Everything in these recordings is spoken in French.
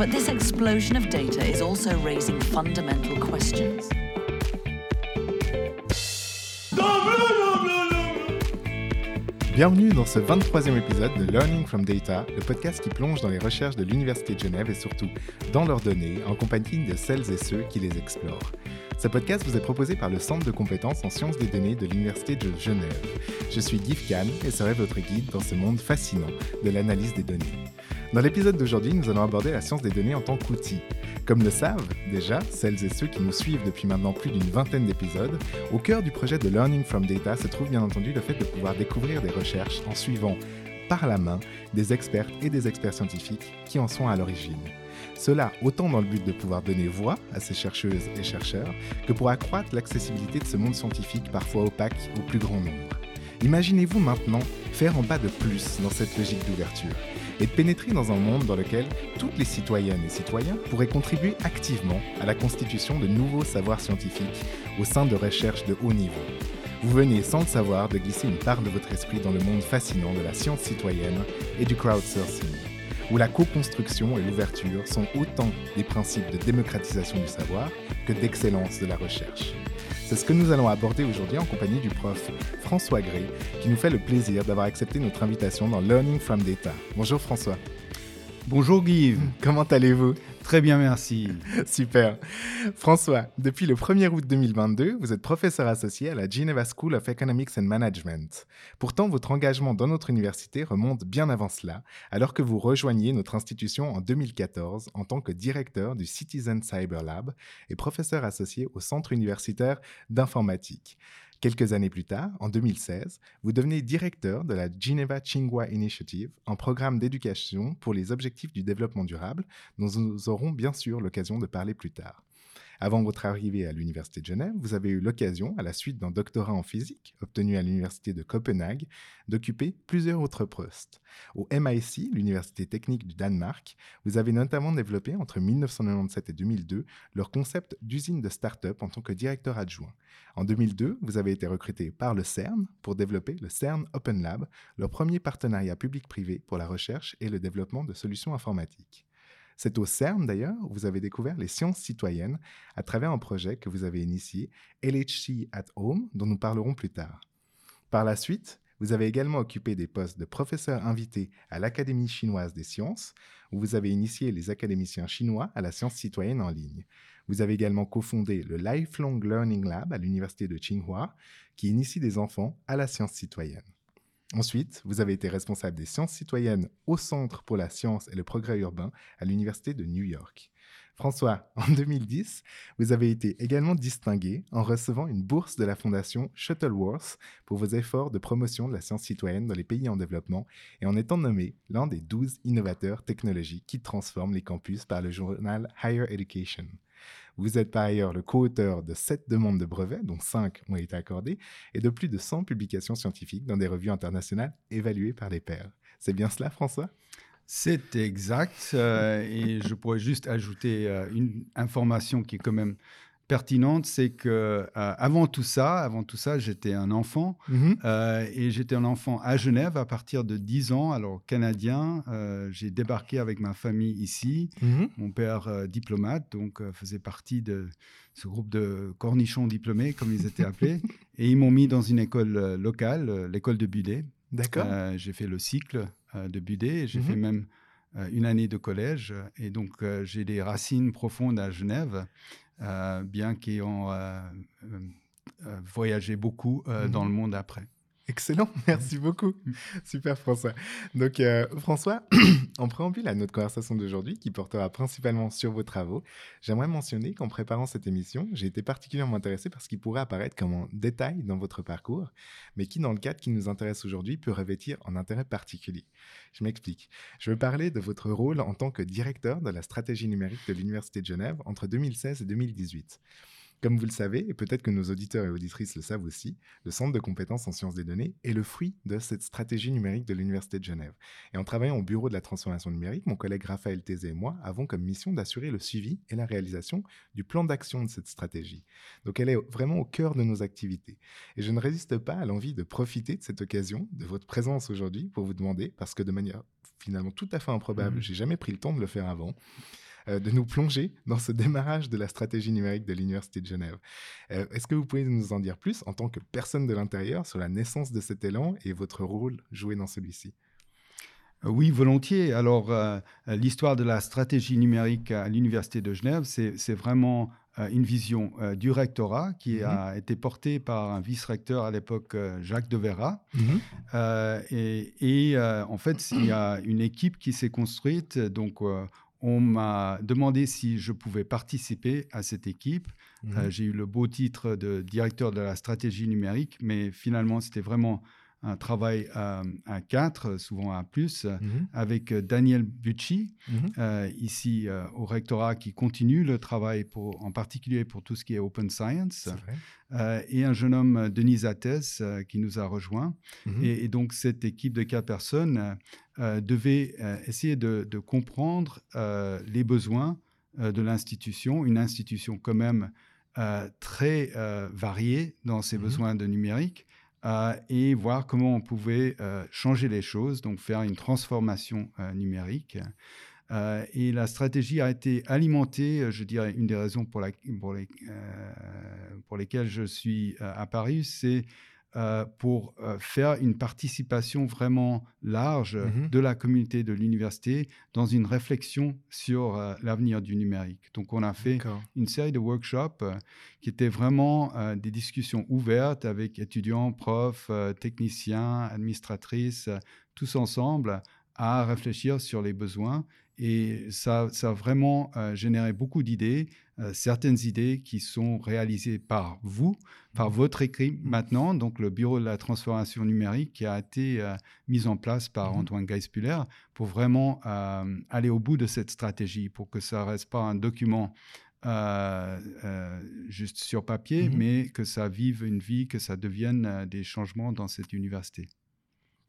But this explosion of data is also raising fundamental questions. Bienvenue dans ce 23e épisode de Learning from Data, le podcast qui plonge dans les recherches de l'Université de Genève et surtout dans leurs données en compagnie de celles et ceux qui les explorent. Ce podcast vous est proposé par le Centre de compétences en sciences des données de l'Université de Genève. Je suis Guy Kahn et serai votre guide dans ce monde fascinant de l'analyse des données. Dans l'épisode d'aujourd'hui, nous allons aborder la science des données en tant qu'outil. Comme le savent déjà celles et ceux qui nous suivent depuis maintenant plus d'une vingtaine d'épisodes, au cœur du projet de Learning from Data se trouve bien entendu le fait de pouvoir découvrir des recherches en suivant par la main des experts et des experts scientifiques qui en sont à l'origine. Cela autant dans le but de pouvoir donner voix à ces chercheuses et chercheurs que pour accroître l'accessibilité de ce monde scientifique parfois opaque au plus grand nombre. Imaginez-vous maintenant faire en pas de plus dans cette logique d'ouverture et de pénétrer dans un monde dans lequel toutes les citoyennes et citoyens pourraient contribuer activement à la constitution de nouveaux savoirs scientifiques au sein de recherches de haut niveau. Vous venez sans le savoir de glisser une part de votre esprit dans le monde fascinant de la science citoyenne et du crowdsourcing, où la co-construction et l'ouverture sont autant des principes de démocratisation du savoir que d'excellence de la recherche. C'est ce que nous allons aborder aujourd'hui en compagnie du prof François Gray, qui nous fait le plaisir d'avoir accepté notre invitation dans Learning from Data. Bonjour François. Bonjour Guy. Comment allez-vous? Très bien, merci. Super. François, depuis le 1er août 2022, vous êtes professeur associé à la Geneva School of Economics and Management. Pourtant, votre engagement dans notre université remonte bien avant cela, alors que vous rejoignez notre institution en 2014 en tant que directeur du Citizen Cyber Lab et professeur associé au Centre universitaire d'informatique. Quelques années plus tard, en 2016, vous devenez directeur de la Geneva Tsinghua Initiative, un programme d'éducation pour les objectifs du développement durable, dont nous aurons bien sûr l'occasion de parler plus tard. Avant votre arrivée à l'Université de Genève, vous avez eu l'occasion, à la suite d'un doctorat en physique obtenu à l'Université de Copenhague, d'occuper plusieurs autres postes. Au MIC, l'Université technique du Danemark, vous avez notamment développé entre 1997 et 2002 leur concept d'usine de start-up en tant que directeur adjoint. En 2002, vous avez été recruté par le CERN pour développer le CERN Open Lab, leur premier partenariat public-privé pour la recherche et le développement de solutions informatiques. C'est au CERN d'ailleurs où vous avez découvert les sciences citoyennes à travers un projet que vous avez initié, LHC at Home, dont nous parlerons plus tard. Par la suite, vous avez également occupé des postes de professeur invité à l'Académie chinoise des sciences, où vous avez initié les académiciens chinois à la science citoyenne en ligne. Vous avez également cofondé le Lifelong Learning Lab à l'Université de Tsinghua, qui initie des enfants à la science citoyenne. Ensuite, vous avez été responsable des sciences citoyennes au Centre pour la science et le progrès urbain à l'Université de New York. François, en 2010, vous avez été également distingué en recevant une bourse de la fondation Shuttleworth pour vos efforts de promotion de la science citoyenne dans les pays en développement et en étant nommé l'un des 12 innovateurs technologiques qui transforment les campus par le journal Higher Education. Vous êtes par ailleurs le co-auteur de sept demandes de brevets, dont cinq ont été accordées, et de plus de 100 publications scientifiques dans des revues internationales évaluées par les pairs. C'est bien cela, François? C'est exact. euh, et je pourrais juste ajouter euh, une information qui est quand même pertinente, c'est que euh, avant tout ça, avant tout ça, j'étais un enfant Mhm. euh, et j'étais un enfant à Genève à partir de 10 ans, alors canadien. Euh, j'ai débarqué avec ma famille ici. Mhm. Mon père diplomate, donc faisait partie de ce groupe de cornichons diplômés, comme ils étaient appelés, et ils m'ont mis dans une école locale, l'école de Budé. D'accord. J'ai fait le cycle de Budé j'ai Mhm. fait même euh, une année de collège. Et donc, j'ai des racines profondes à Genève, bien qu'ayant euh, euh, euh, voyagé beaucoup euh, Mhm. dans le monde après. Excellent, merci beaucoup. Super François. Donc euh, François, en préambule à notre conversation d'aujourd'hui qui portera principalement sur vos travaux, j'aimerais mentionner qu'en préparant cette émission, j'ai été particulièrement intéressé par ce qui pourrait apparaître comme un détail dans votre parcours, mais qui dans le cadre qui nous intéresse aujourd'hui peut revêtir un intérêt particulier. Je m'explique. Je veux parler de votre rôle en tant que directeur de la stratégie numérique de l'Université de Genève entre 2016 et 2018. Comme vous le savez, et peut-être que nos auditeurs et auditrices le savent aussi, le Centre de compétences en sciences des données est le fruit de cette stratégie numérique de l'Université de Genève. Et en travaillant au bureau de la transformation numérique, mon collègue Raphaël Tézé et moi avons comme mission d'assurer le suivi et la réalisation du plan d'action de cette stratégie. Donc elle est vraiment au cœur de nos activités. Et je ne résiste pas à l'envie de profiter de cette occasion, de votre présence aujourd'hui, pour vous demander, parce que de manière finalement tout à fait improbable, mmh. j'ai jamais pris le temps de le faire avant, de nous plonger dans ce démarrage de la stratégie numérique de l'Université de Genève. Euh, est-ce que vous pouvez nous en dire plus en tant que personne de l'intérieur sur la naissance de cet élan et votre rôle joué dans celui-ci? Euh, oui, volontiers. Alors, l'histoire de la stratégie numérique à l'Université de Genève, c'est vraiment une vision du rectorat qui mhm. a été portée par un vice-recteur à l'époque, Jacques de Vera. Mhm. et, en fait, il y a une équipe qui s'est construite. Donc, on m'a demandé si je pouvais participer à cette équipe. Mmh euh, j'ai eu le beau titre de directeur de la stratégie numérique, mais finalement, c'était vraiment un travail à, quatre, souvent à plus, mmh avec Daniel Bucci, euh, ici euh, au rectorat, qui continue le travail, pour, en particulier pour tout ce qui est open science, euh, et un jeune homme, Denis Attès, qui nous a rejoint. Mmh et, donc, cette équipe de quatre personnes devait essayer de, de comprendre les besoins de l'institution, une institution quand même très variée dans ses besoins de numérique. Euh, et voir comment on pouvait euh, changer les choses, donc faire une transformation euh, numérique. et la stratégie a été alimentée, je dirais, une des raisons pour, les, pour lesquelles je suis apparu, c'est euh, pour euh, faire une participation vraiment large mmh de la communauté de l'université dans une réflexion sur euh, l'avenir du numérique. Donc, on a fait une série de workshops qui étaient vraiment des discussions ouvertes avec étudiants, profs, techniciens, administratrices, tous ensemble à réfléchir sur les besoins. Et ça, ça a vraiment généré beaucoup d'idées, certaines idées qui sont réalisées par vous, par mmh. votre équipe mmh. maintenant, donc le Bureau de la transformation numérique qui a été mis en place par mmh Antoine Geispuller pour vraiment aller au bout de cette stratégie, pour que ça ne reste pas un document juste sur papier, mais que ça vive une vie, que ça devienne des changements dans cette université.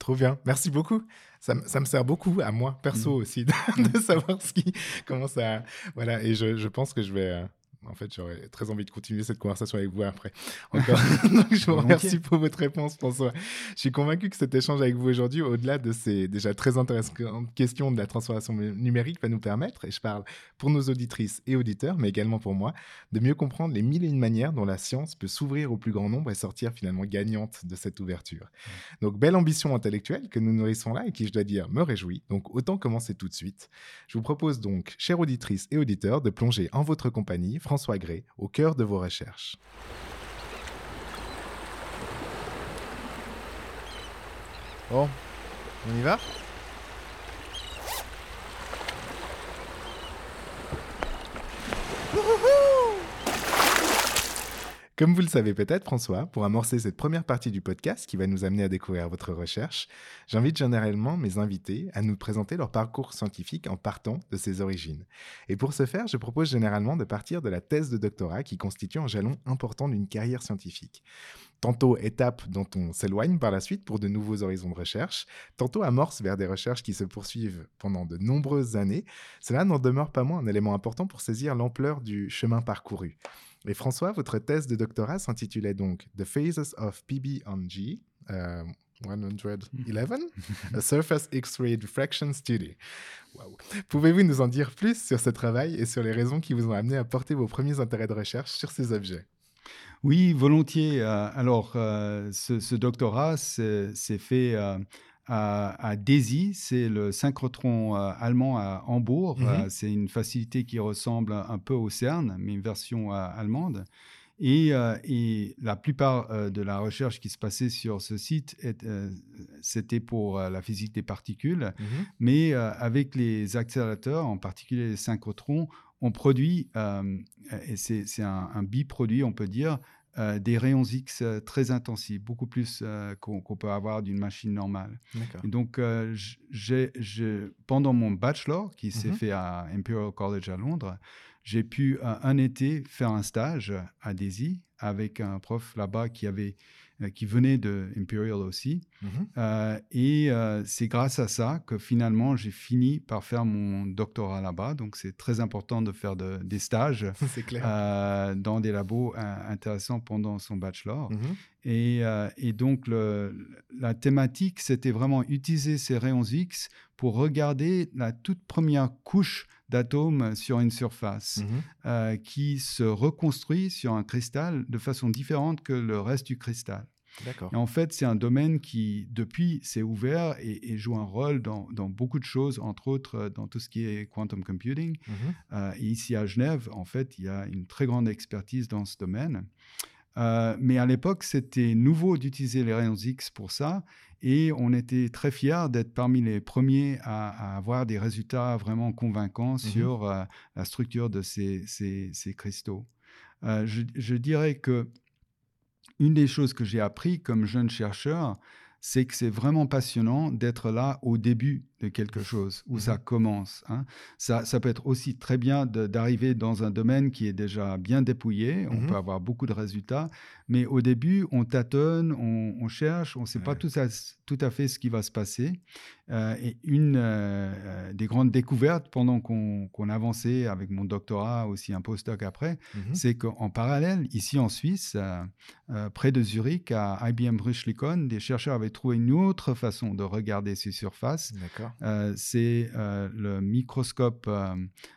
Trop bien, merci beaucoup. Ça, me sert beaucoup à moi, perso aussi, de, savoir ce qui, comment ça. Voilà, et je, je pense que je vais, euh, en fait, j'aurais très envie de continuer cette conversation avec vous après. Encore. Donc, je vous remercie pour votre réponse, François. Je suis convaincu que cet échange avec vous aujourd'hui, au-delà de ces déjà très intéressantes questions de la transformation numérique, va nous permettre, et je parle pour nos auditrices et auditeurs, mais également pour moi, de mieux comprendre les mille et une manières dont la science peut s'ouvrir au plus grand nombre et sortir finalement gagnante de cette ouverture. Donc, belle ambition intellectuelle que nous nourrissons là et qui, je dois dire, me réjouit. Donc, autant commencer tout de suite. Je vous propose donc, chères auditrices et auditeurs, de plonger en votre compagnie François Gray au cœur de vos recherches. Bon, on y va? Comme vous le savez peut-être, François, pour amorcer cette première partie du podcast qui va nous amener à découvrir votre recherche, j'invite généralement mes invités à nous présenter leur parcours scientifique en partant de ses origines. Et pour ce faire, je propose généralement de partir de la thèse de doctorat qui constitue un jalon important d'une carrière scientifique. Tantôt étape dont on s'éloigne par la suite pour de nouveaux horizons de recherche, tantôt amorce vers des recherches qui se poursuivent pendant de nombreuses années. Cela n'en demeure pas moins un élément important pour saisir l'ampleur du chemin parcouru. Et François, votre thèse de doctorat s'intitulait donc The Phases of PB on G. 111, a Surface X-ray Diffraction Study. Pouvez-vous nous en dire plus sur ce travail et sur les raisons qui vous ont amené à porter vos premiers intérêts de recherche sur ces objets? Oui, volontiers. Euh, alors, euh, ce, ce, doctorat s'est fait euh, à, DESY, c'est le synchrotron euh, allemand à Hambourg. Mmh euh, c'est une facilité qui ressemble un peu au CERN, mais une version euh, allemande. Et, et la plupart de la recherche qui se passait sur ce site, c'était pour la physique des particules. Mhm. Mais avec les accélérateurs, en particulier les synchrotrons, on produit, et c'est c'est un, un biproduit, on peut dire, euh, des rayons X euh, très intensifs, beaucoup plus euh, qu'on peut avoir d'une machine normale. Et donc, j- pendant mon bachelor, qui s'est Mhm. fait à Imperial College à Londres, j'ai pu un été faire un stage à Daisy avec un prof là-bas qui avait qui venait de Imperial aussi. Mhm. Euh, et euh, c'est grâce à ça que finalement j'ai fini par faire mon doctorat là-bas. Donc c'est très important de faire de- des stages clair. euh, dans des labos intéressants pendant son bachelor. Mhm. Et, et donc, le- la thématique, c'était vraiment utiliser ces rayons X pour regarder la toute première couche d'atomes sur une surface Mhm. euh, qui se reconstruit sur un cristal de façon différente que le reste du cristal. D'accord. Et en fait, c'est un domaine qui, depuis, s'est ouvert et, et joue un rôle dans, dans beaucoup de choses, entre autres euh, dans tout ce qui est quantum computing. Mhm. Euh, et ici à Genève, en fait, il y a une très grande expertise dans ce domaine. Euh, mais à l'époque, c'était nouveau d'utiliser les rayons X pour ça. Et on était très fiers d'être parmi les premiers à, à avoir des résultats vraiment convaincants sur euh, la structure de ces, ces- ces cristaux. Euh, je, je dirais que une des choses que j'ai appris comme jeune chercheur, c'est que c'est vraiment passionnant d'être là au début de quelque chose, où ça commence. hein. Ça, ça peut être aussi très bien d'arriver dans un domaine qui est déjà bien dépouillé, on Mhm. peut avoir beaucoup de résultats, mais au début, on tâtonne, on, on cherche, on ne sait pas tout à, tout à fait ce qui va se passer. Euh, et une euh, euh, des grandes découvertes pendant qu'on qu'on avançait avec mon doctorat, aussi un postdoc après, Mhm. c'est qu'en parallèle, ici en Suisse, euh, près de Zurich, à IBM Bruchlikon, des chercheurs avaient trouvé une autre façon de regarder ces surfaces. Euh, c'est euh, le microscope euh,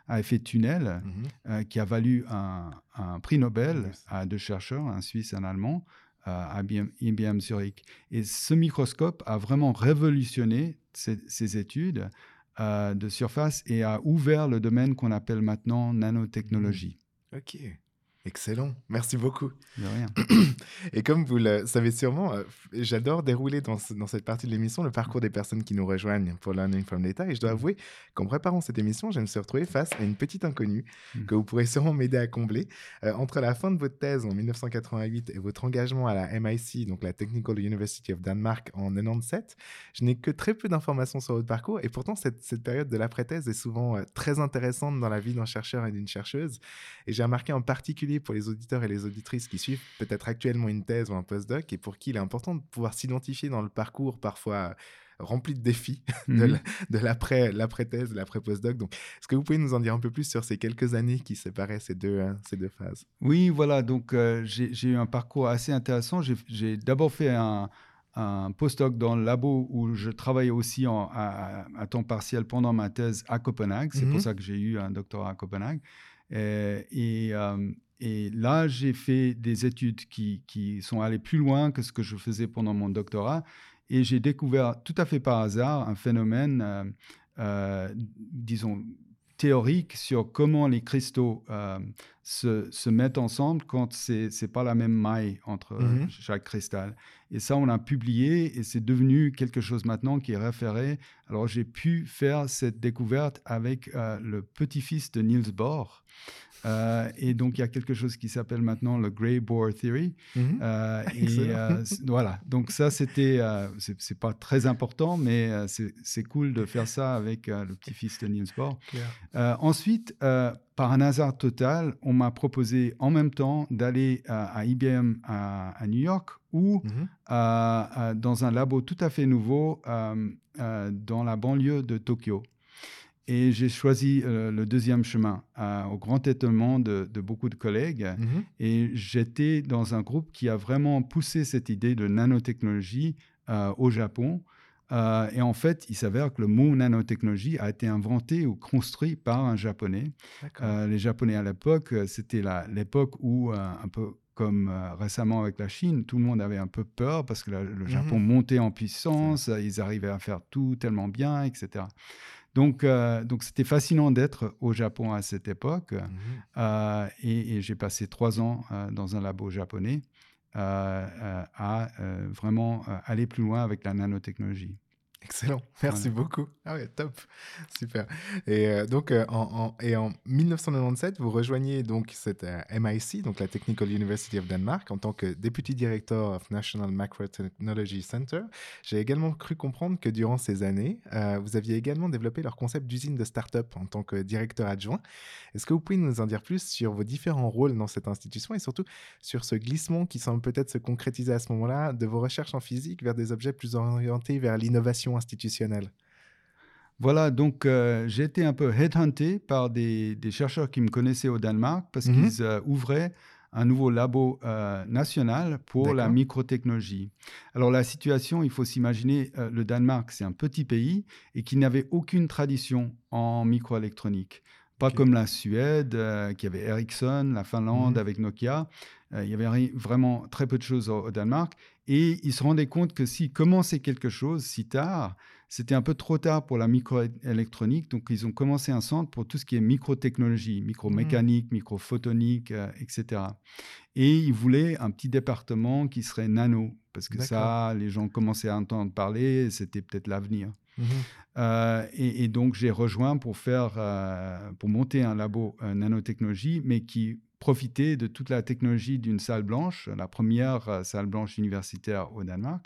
à effet tunnel Mhm. euh, qui a valu un, un prix Nobel à deux chercheurs, un Suisse et un Allemand, euh, à IBM, IBM Zurich. Et ce microscope a vraiment révolutionné ces, ces études euh, de surface et a ouvert le domaine qu'on appelle maintenant nanotechnologie. Ok. Excellent. Merci beaucoup. De rien. Et comme vous le savez sûrement, euh, j'adore dérouler dans, ce- dans cette partie de l'émission le parcours des personnes qui nous rejoignent pour Learning from Data. Et je dois avouer qu'en préparant cette émission, je me suis retrouvé face à une petite inconnue Mm. que vous pourrez sûrement m'aider à combler. Euh, entre la fin de votre thèse en 1988 et votre engagement à la MIC, donc la Technical University of Denmark, en 97, je n'ai que très peu d'informations sur votre parcours. Et pourtant, cette, cette période de l'après-thèse est souvent euh, très intéressante dans la vie d'un chercheur et d'une chercheuse. Et j'ai remarqué en particulier pour les auditeurs et les auditrices qui suivent peut-être actuellement une thèse ou un postdoc et pour qui il est important de pouvoir s'identifier dans le parcours parfois rempli de défis de Mhm. l'après-thèse, de l'après-postdoc. Donc, est-ce que vous pouvez nous en dire un peu plus sur ces quelques années qui séparaient ces deux, euh, ces deux phases? Oui, voilà. Donc, euh, j'ai eu un parcours assez intéressant. J'ai- d'abord fait un, un postdoc dans le labo où je travaillais aussi en- à, à temps partiel pendant ma thèse à Copenhague. C'est Mhm. pour ça que j'ai eu un doctorat à Copenhague. Euh, et, euh, et là, j'ai fait des études qui, qui sont allées plus loin que ce que je faisais pendant mon doctorat. Et j'ai découvert tout à fait par hasard un phénomène, euh, euh, disons, théorique sur comment les cristaux euh, se, se mettent ensemble quand c'est n'est pas la même maille entre Mhm. chaque cristal. Et ça, on l'a publié et c'est devenu quelque chose maintenant qui est référé. Alors, j'ai pu faire cette découverte avec le petit-fils de Niels Bohr. Euh, et donc, il y a quelque chose qui s'appelle maintenant le Gray Bohr Theory. Mhm. Euh, et euh, voilà, donc ça c'était, c'est pas très important, mais c'est cool de faire ça avec le petit-fils de Niels Bohr. Ensuite, par un hasard total, on m'a proposé en même temps d'aller à IBM à, à New York ou Mhm. dans un labo tout à fait nouveau dans la banlieue de Tokyo. Et j'ai choisi euh, le deuxième chemin, euh, au grand étonnement de, de beaucoup de collègues. Mhm. Et j'étais dans un groupe qui a vraiment poussé cette idée de nanotechnologie euh, au Japon. Euh, et en fait, il s'avère que le mot nanotechnologie a été inventé ou construit par un Japonais. Les Japonais à l'époque, c'était l'époque où, un peu comme euh, récemment avec la Chine, tout le monde avait un peu peur parce que la- le Japon montait en puissance, ils arrivaient à faire tout tellement bien, etc. Donc, euh, donc c'était fascinant d'être au Japon à cette époque. Mhm. Euh, et, et j'ai passé trois ans euh, dans un labo japonais à vraiment aller plus loin avec la nanotechnologie. Excellent, merci Voilà. beaucoup. Ah ouais, top, super. Et euh, donc, euh, en, en- et en 1997, vous rejoignez donc cette euh, MIC, donc la Technical University of Denmark, en tant que Deputy Director of National Macrotechnology Center. J'ai également cru comprendre que durant ces années, vous aviez également développé leur concept d'usine de start-up en tant que directeur adjoint. Est-ce que vous pouvez nous en dire plus sur vos différents rôles dans cette institution et surtout sur ce glissement qui semble peut-être se concrétiser à ce moment-là de vos recherches en physique vers des objets plus orientés vers l'innovation institutionnelle Voilà, donc euh, j'ai été un peu headhunté par des, des chercheurs qui me connaissaient au Danemark parce Mhm. qu'ils euh, ouvraient un nouveau labo euh, national pour la microtechnologie. Alors la situation, il faut s'imaginer, euh, le Danemark, c'est un petit pays et qui n'avait aucune tradition en microélectronique. Pas comme la Suède, euh, qui avait Ericsson, la Finlande Mhm. avec Nokia. Il y avait vraiment très peu de choses au, au Danemark. Et ils se rendaient compte que s'ils commençaient quelque chose si tard, c'était un peu trop tard pour la microélectronique. Donc, ils ont commencé un centre pour tout ce qui est microtechnologie, micromécanique, microphotonique, euh, etc. Et ils voulaient un petit département qui serait nano, parce que ça, les gens commençaient à entendre parler, c'était peut-être l'avenir. Mhm. Euh, et, et donc, j'ai rejoint pour faire, euh, pour monter un labo euh, nanotechnologie, mais qui profitait de toute la technologie d'une salle blanche, la première euh, salle blanche universitaire au Danemark.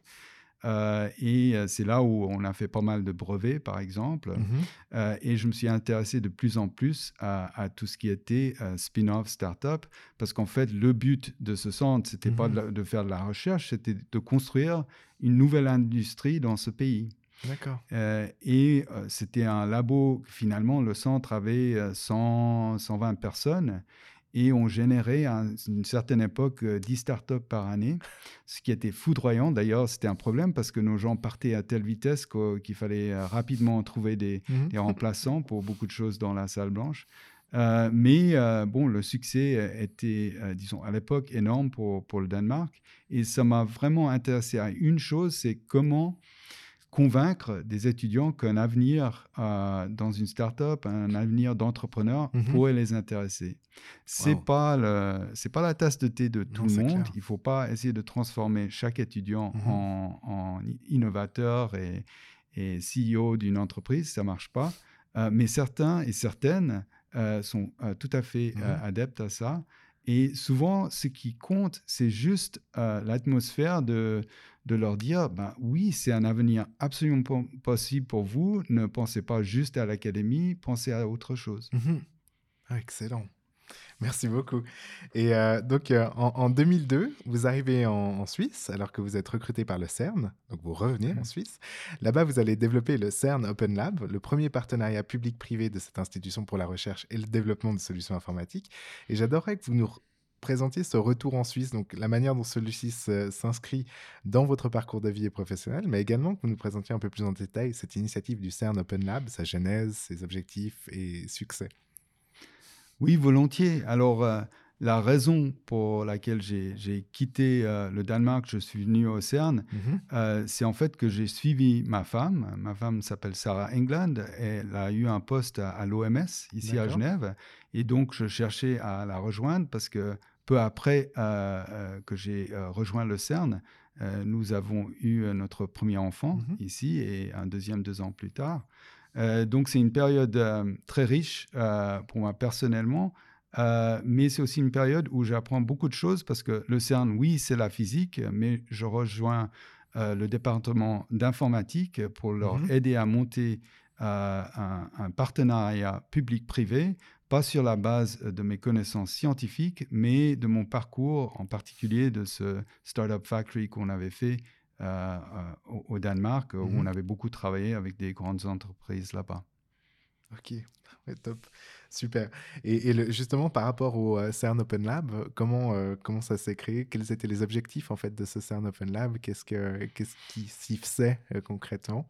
Euh, et euh, c'est là où on a fait pas mal de brevets, par exemple. Mhm. Euh, et je me suis intéressé de plus en plus à, à tout ce qui était euh, spin-off, start-up, parce qu'en fait, le but de ce centre, c'était pas Mhm. de, la- de faire de la recherche, c'était de construire une nouvelle industrie dans ce pays. D'accord. Et c'était un labo, finalement, le centre avait euh, 100, 120 personnes et on générait à un- une certaine époque euh, 10 startups par année, ce qui était foudroyant. D'ailleurs, c'était un problème parce que nos gens partaient à telle vitesse qu'il fallait euh, rapidement trouver des, Mhm. des remplaçants pour beaucoup de choses dans la salle blanche. Euh, mais euh, bon, le succès euh, était, euh, disons, à l'époque énorme pour, pour le Danemark. Et ça m'a vraiment intéressé à une chose, c'est comment convaincre des étudiants qu'un avenir euh, dans une start-up, un avenir d'entrepreneur Mhm. pourrait les intéresser. C'est Wow. pas le, c'est pas la tasse de thé de tout Non, le monde. clair. Il faut pas essayer de transformer chaque étudiant Mhm. en, innovateur et, et CEO d'une entreprise. Ça marche pas. Euh, mais certains et certaines euh, sont tout à fait Mhm. adeptes à ça. Et souvent, ce qui compte, c'est juste l'atmosphère de, de leur dire, ben oui, c'est un avenir absolument po- possible pour vous. Ne pensez pas juste à l'académie, pensez à autre chose. Mhm. Ah, excellent. Merci beaucoup. Et euh, donc, euh, en, en 2002, vous arrivez en, en Suisse alors que vous êtes recruté par le CERN. Donc, vous revenez en Suisse. Là-bas, vous allez développer le CERN Open Lab, le premier partenariat public-privé de cette institution pour la recherche et le développement de solutions informatiques. Et j'adorerais que vous nous présentiez ce retour en Suisse, donc la manière dont celui-ci s'inscrit dans votre parcours de vie et professionnel, mais également que vous nous présentiez un peu plus en détail cette initiative du CERN Open Lab, sa genèse, ses objectifs et succès. Oui, volontiers. Alors, euh, la raison pour laquelle j'ai quitté euh, le Danemark, je suis venu au CERN, Mhm. euh, c'est en fait que j'ai suivi ma femme. Ma femme s'appelle Sarah England. Elle a eu un poste à, à l'OMS, ici à. Genève. Et donc, je cherchais à la rejoindre parce que peu après euh, que j'ai rejoint le CERN, nous avons eu notre premier enfant Mhm. ici et un deuxième deux ans plus tard. Donc, c'est une période très riche pour moi personnellement. Euh, mais c'est aussi une période où j'apprends beaucoup de choses parce que le CERN, oui, c'est la physique, mais je rejoins euh, le département d'informatique pour leur Mhm. aider à monter euh, un, un partenariat public-privé, pas sur la base de mes connaissances scientifiques, mais de mon parcours, en particulier de ce Startup Factory qu'on avait fait au, au Danemark, où Mhm. on avait beaucoup travaillé avec des grandes entreprises là-bas. Ok, top, super. Et, et le- justement, par rapport au euh, CERN Open Lab, comment, euh, comment ça s'est créé? Quels étaient les objectifs en fait de ce CERN Open Lab? Qu'est-ce que qu'est-ce qui s'y faisait euh, concrètement?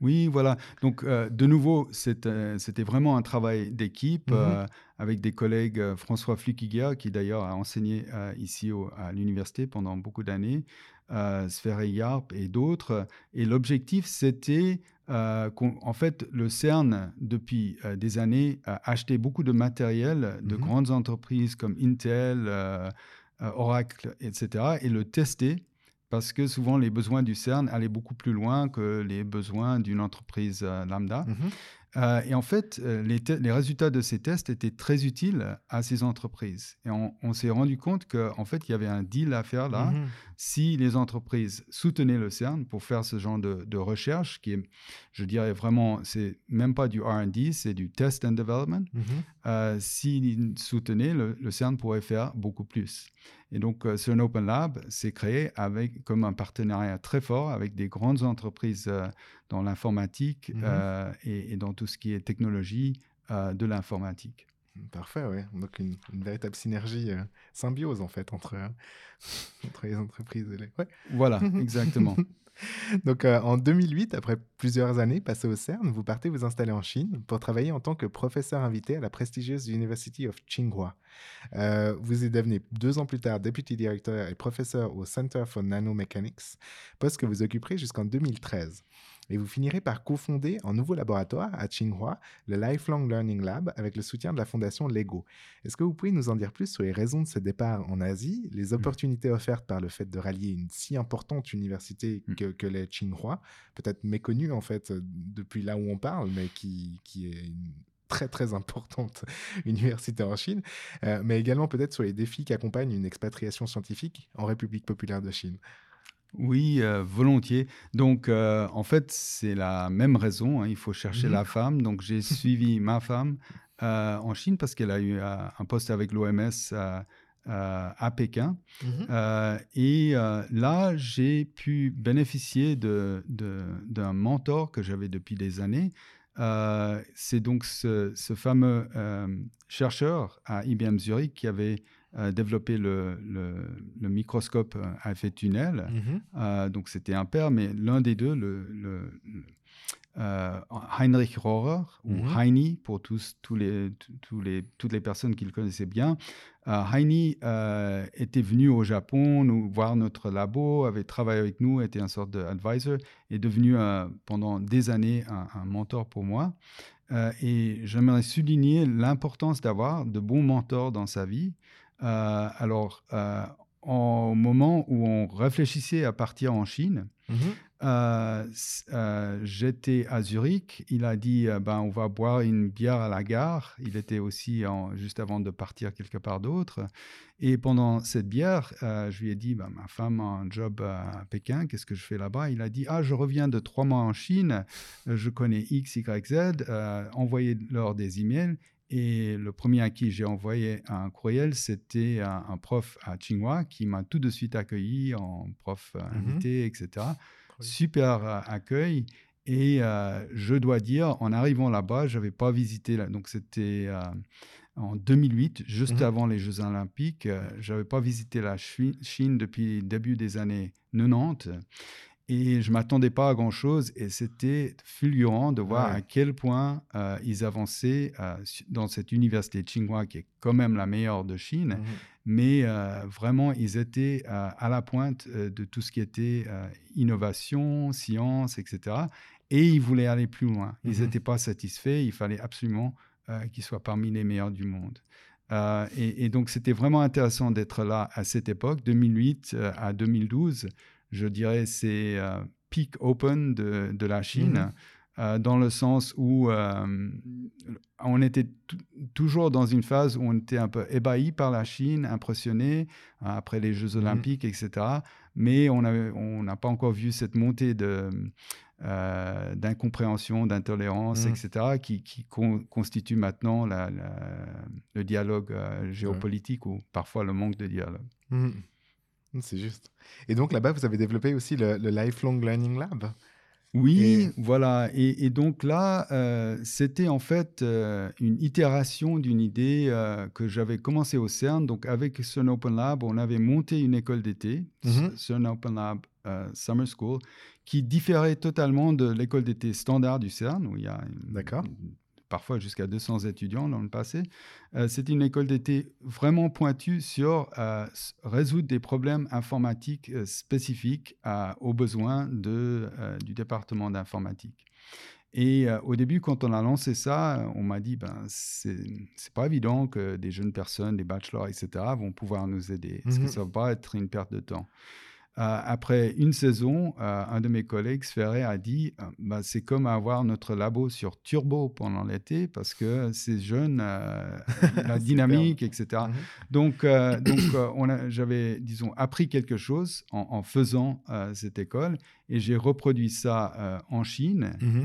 Oui, voilà. Donc, euh, de nouveau, c'était vraiment un travail d'équipe euh, avec des collègues. François Flukigia, qui d'ailleurs a enseigné ici au- à l'université pendant beaucoup d'années. Euh, Yarp et d'autres. Et l'objectif, c'était euh, qu'en fait, le CERN, depuis euh, des années, a acheté beaucoup de matériel de Mhm. grandes entreprises comme Intel, euh, euh, Oracle, etc., et le tester parce que souvent les besoins du CERN allaient beaucoup plus loin que les besoins d'une entreprise lambda. Mhm. Euh, et en fait, euh, les, résultats de ces tests étaient très utiles à ces entreprises. Et on, on s'est rendu compte qu'en fait, il y avait un deal à faire là Mhm. si les entreprises soutenaient le CERN pour faire ce genre de, de recherche, qui est, je dirais vraiment, c'est même pas du RD, c'est du test and development. Mhm. Euh, S'ils soutenaient, le, le CERN pourrait faire beaucoup plus. Et donc, euh, CERN Open Lab s'est créé avec, comme un partenariat très fort avec des grandes entreprises dans l'informatique Mhm. euh, et, et dans tout ce qui est technologie euh, de l'informatique. Parfait, oui. Donc une, une véritable synergie, euh, symbiose en fait entre, entre les entreprises et les... Ouais. Voilà, exactement. Donc en 2008, après plusieurs années passées au CERN, vous partez vous installer en Chine pour travailler en tant que professeur invité à la prestigieuse University of Tsinghua. Vous y devenez deux ans plus tard Deputy Director et professeur au Center for Nanomechanics, poste que vous occuperez jusqu'en 2013. Et vous finirez par cofonder un nouveau laboratoire à Tsinghua, le Lifelong Learning Lab, avec le soutien de la fondation Lego. Est-ce que vous pouvez nous en dire plus sur les raisons de ce départ en Asie, les opportunités offertes par le fait de rallier une si importante université Mm. que, que l'est Tsinghua, peut-être méconnue en fait euh, depuis là où on parle, mais qui, qui est une très très importante université en Chine, euh, mais également peut-être sur les défis qui accompagnent une expatriation scientifique en République populaire de Chine? Oui, euh, volontiers. Donc, euh, en fait, c'est la même raison. hein, il faut chercher Mhm. la femme. Donc, j'ai suivi ma femme euh, en Chine parce qu'elle a eu euh, un poste avec l'OMS à Pékin. Euh, et euh, là, j'ai pu bénéficier de- de- d'un mentor que j'avais depuis des années. Euh, c'est donc ce, ce fameux euh, chercheur à IBM Zurich qui avait euh, développé le, le- le microscope euh, à effet tunnel. Mhm. Euh, donc c'était un père, mais l'un des deux, le, le- le- euh, Heinrich Rohrer, ou Mhm. Heini, pour tous, tous les, tous- tous les, toutes les personnes qui le connaissaient bien. Euh, Heini euh, était venu au Japon nous voir notre labo, avait travaillé avec nous, était un sorte d'advisor, est devenu euh, pendant des années un, un mentor pour moi. Euh, et j'aimerais souligner l'importance d'avoir de bons mentors dans sa vie. Euh, alors, euh, au moment où on réfléchissait à partir en Chine, Mhm. euh, euh, j'étais à Zurich. Il a dit euh, ben, on va boire une bière à la gare. Il était aussi en- juste avant de partir quelque part d'autre. Et pendant cette bière, euh, je lui ai dit ben, ma femme a un job à Pékin. Qu'est-ce que je fais là-bas? Il a dit ah, je reviens de trois mois en Chine. Euh, Je connais X, Y, Z. Euh, Envoyez-leur des emails. Et le premier à qui j'ai envoyé un courriel, c'était un, un prof à Tsinghua qui m'a tout de suite accueilli en prof Mhm. invité, etc. Super euh, accueil. Et euh, je dois dire, en arrivant là-bas, je n'avais pas visité, donc c'était euh, en 2008, juste Mhm. avant les Jeux Olympiques. euh, je n'avais pas visité la Chi- Chine depuis le début des années 90. Et je ne m'attendais pas à grand-chose. Et c'était fulgurant de voir Ouais. à quel point euh, ils avançaient euh, dans cette université de Tsinghua, qui est quand même la meilleure de Chine. Mhm. Mais euh, vraiment, ils étaient à la pointe de tout ce qui était innovation, science, etc. Et ils voulaient aller plus loin. Ils Mhm. n'étaient pas satisfaits. Il fallait absolument qu'ils soient parmi les meilleurs du monde. Et, et donc, c'était vraiment intéressant d'être là à cette époque, 2008 euh, à 2012. Je dirais c'est euh, peak open de, de la Chine. Mhm. euh, dans le sens où euh, on était tou- toujours dans une phase où on était un peu ébahi par la Chine, impressionné après les Jeux Mhm. Olympiques, etc. Mais on n'a pas encore vu cette montée de, euh, d'incompréhension, d'intolérance, Mhm. etc., qui, qui con- constitue maintenant la- la- le dialogue euh, géopolitique ou parfois le manque de dialogue. Mhm. C'est juste. Et donc là-bas, vous avez développé aussi le, le Lifelong Learning Lab? Oui, Et- voilà. Et, et donc là, euh, c'était en fait euh, une itération d'une idée euh, que j'avais commencé au CERN. Donc avec CERN Open Lab, on avait monté une école d'été, Mhm. CERN Open Lab Summer School, qui différait totalement de l'école d'été standard du CERN, où il y a une parfois jusqu'à 200 étudiants dans le passé. C'est une école d'été vraiment pointue sur résoudre des problèmes informatiques spécifiques aux besoins de, du département d'informatique. Et au début, quand on a lancé ça, on m'a dit, ben, c'est pas évident que des jeunes personnes, des bachelors, etc., vont pouvoir nous aider. Est-ce que mmh ça va pas être une perte de temps? euh, après une saison, euh, un de mes collègues, Sferré, a dit euh, bah, c'est comme avoir notre labo sur turbo pendant l'été parce que c'est jeune, la dynamique, etc. Mmh donc, donc j'avais, disons, appris quelque chose en, faisant cette école et j'ai reproduit ça en Chine mmh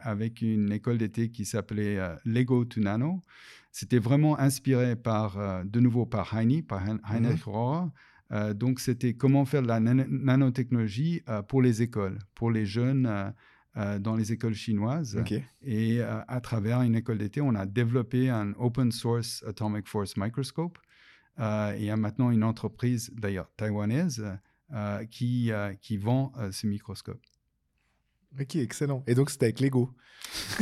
avec une école d'été qui s'appelait Lego to Nano. C'était vraiment inspiré par, de nouveau par Heini, par Heinrich mmh Rohr. Euh, donc, c'était comment faire de la nanotechnologie euh, pour les écoles, pour les jeunes euh, dans les écoles chinoises. Et à travers une école d'été, on a développé un open source atomic force microscope. il y a maintenant une entreprise, d'ailleurs taïwanaise, qui, qui vend ce microscope. Ok, excellent. Et donc, c'était avec Lego.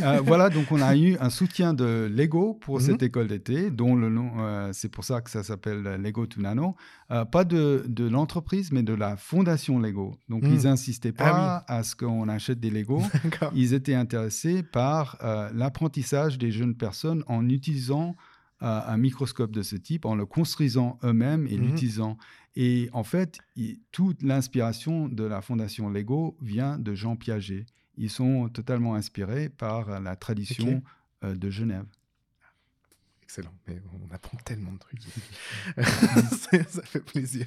Euh, voilà, donc on a eu un soutien de Lego pour cette mhm. école d'été, dont le nom, euh, c'est pour ça que ça s'appelle Lego to Nano. Euh, pas de, de l'entreprise, mais de la fondation Lego. Donc, ils n'insistaient mhm. pas ah à ce qu'on achète des Lego. ils étaient intéressés par l'apprentissage des jeunes personnes en utilisant un microscope de ce type, en le construisant eux-mêmes et mhm. l'utilisant. Et en fait, toute l'inspiration de la fondation Lego vient de Jean Piaget. Ils sont totalement inspirés par la tradition euh, de Genève. Excellent, mais on apprend tellement de trucs. ça fait plaisir.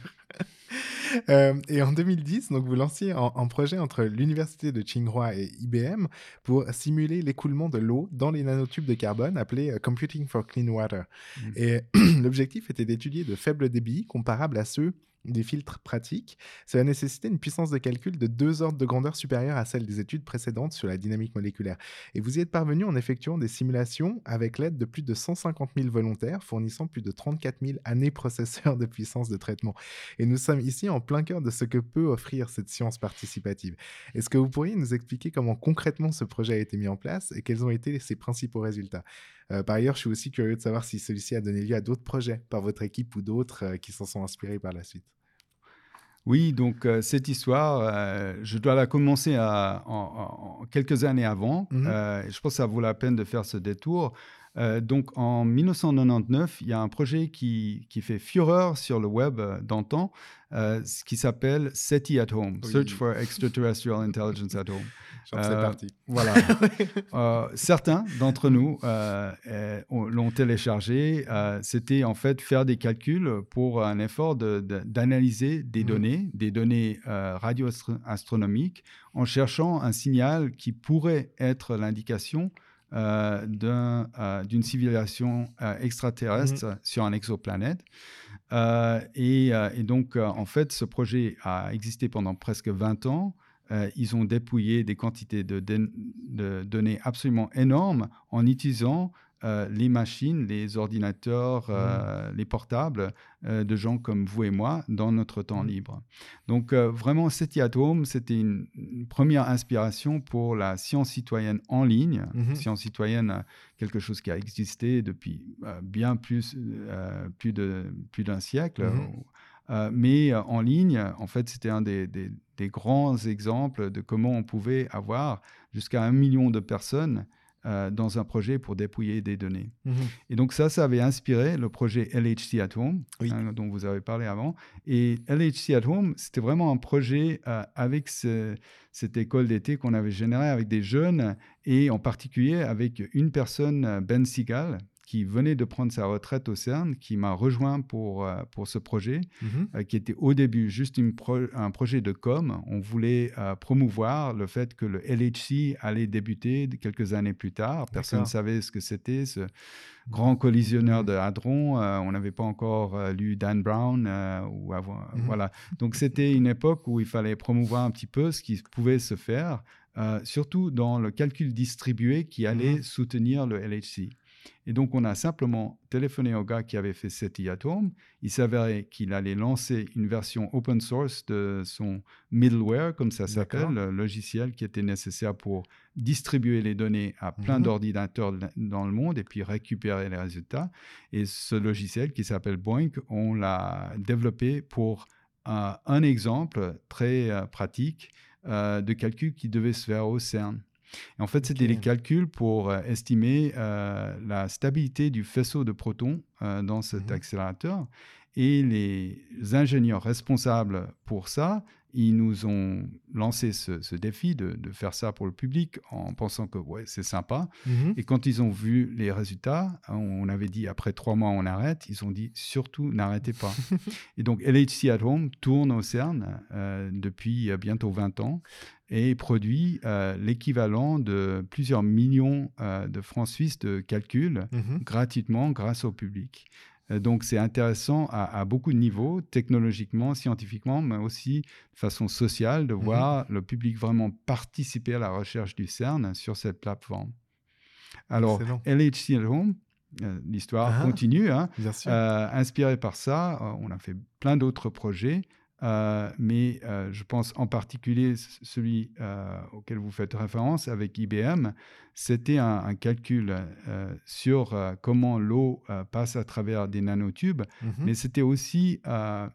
Euh, et en 2010, donc vous lanciez un, projet entre l'université de Tsinghua et IBM pour simuler l'écoulement de l'eau dans les nanotubes de carbone appelé euh, Computing for Clean Water. Mmh. Et l'objectif était d'étudier de faibles débits comparables à ceux des filtres pratiques, cela nécessitait une puissance de calcul de deux ordres de grandeur supérieure à celle des études précédentes sur la dynamique moléculaire. Et vous y êtes parvenu en effectuant des simulations avec l'aide de plus de 150 000 volontaires, fournissant plus de 34 000 années processeurs de puissance de traitement. Et nous sommes ici en plein cœur de ce que peut offrir cette science participative. Est-ce que vous pourriez nous expliquer comment concrètement ce projet a été mis en place et quels ont été ses principaux résultats? Euh, par ailleurs, je suis aussi curieux de savoir si celui-ci a donné lieu à d'autres projets par votre équipe ou d'autres euh, qui s'en sont inspirés par la suite. Oui, donc euh, cette histoire, je dois la commencer en, quelques années avant. Mmh je pense que ça vaut la peine de faire ce détour. Donc en 1999, il y a un projet qui, qui fait fureur sur le web d'antan, ce qui s'appelle SETI at Home, Search for Extraterrestrial Intelligence at Home c'est euh, parti. Voilà. Euh, certains d'entre nous euh, l'ont téléchargé. C'était en fait faire des calculs pour un effort d'analyser des mmh. données, des données radioastronomiques, en cherchant un signal qui pourrait être l'indication d'une civilisation extraterrestre mmh. sur un exoplanète. et, et, donc, en fait, ce projet a existé pendant presque 20 ans. Euh, ils ont dépouillé des quantités de, données absolument énormes en utilisant euh, les machines, les ordinateurs, euh, mmh. les portables de gens comme vous et moi dans notre temps mmh. libre. Donc vraiment, SETI Home, c'était une, première inspiration pour la science citoyenne en ligne. Mmh. Science citoyenne, quelque chose qui a existé depuis bien plus, plus d'un plus siècle. Euh, mais euh, en ligne, en fait, c'était un des, grands exemples de comment on pouvait avoir jusqu'à un million de personnes euh, dans un projet pour dépouiller des données. Mhm. Et donc ça, ça avait inspiré le projet LHC at Home, hein, dont vous avez parlé avant. Et LHC at Home, c'était vraiment un projet avec cette école d'été qu'on avait généré avec des jeunes et en particulier avec une personne, Ben Sigal, qui venait de prendre sa retraite au CERN, qui m'a rejoint pour, euh, pour ce projet, mhm. euh, qui était au début juste une un projet de com. On voulait euh, promouvoir le fait que le LHC allait débuter quelques années plus tard. Personne ne savait ce que c'était, ce grand collisionneur de hadrons. on n'avait pas encore lu Dan Brown. ou mhm. voilà. Donc c'était une époque où il fallait promouvoir un petit peu ce qui pouvait se faire. surtout dans le calcul distribué qui allait mhm. soutenir le LHC. Et donc, on a simplement téléphoné au gars qui avait fait SETI Atom. Il s'avérait qu'il allait lancer une version open source de son middleware, comme ça s'appelle, le logiciel qui était nécessaire pour distribuer les données à plein Mhm. d'ordinateurs dans le monde et puis récupérer les résultats. Et ce logiciel qui s'appelle Boink, on l'a développé pour euh, un exemple très euh, pratique euh, de calcul qui devait se faire au CERN. Et en fait, c'était les calculs pour euh, estimer euh, la stabilité du faisceau de protons euh, dans cet Mhm. accélérateur. Et les ingénieurs responsables pour ça, ils nous ont lancé ce, ce défi de, de faire ça pour le public en pensant que ouais, c'est sympa. Mhm. Et quand ils ont vu les résultats, on avait dit après trois mois on arrête, ils ont dit surtout n'arrêtez pas. et donc LHC at Home tourne au CERN euh, depuis euh, bientôt 20 ans et produit euh, l'équivalent de plusieurs millions euh, de francs suisses de calculs Mhm. gratuitement grâce au public. Euh, Donc c'est intéressant à, à beaucoup de niveaux, technologiquement, scientifiquement, mais aussi de façon sociale, de voir le public vraiment participer à la recherche du CERN sur cette plateforme. Alors, Excellent. LHC at Home, euh, l'histoire Ah. continue. hein. Bien sûr. Euh, inspiré par ça, euh, on a fait plein d'autres projets, euh, mais euh, je pense en particulier celui euh, auquel vous faites référence avec IBM, c'était un, un calcul sur comment l'eau passe à travers des nanotubes, Mhm. mais c'était aussi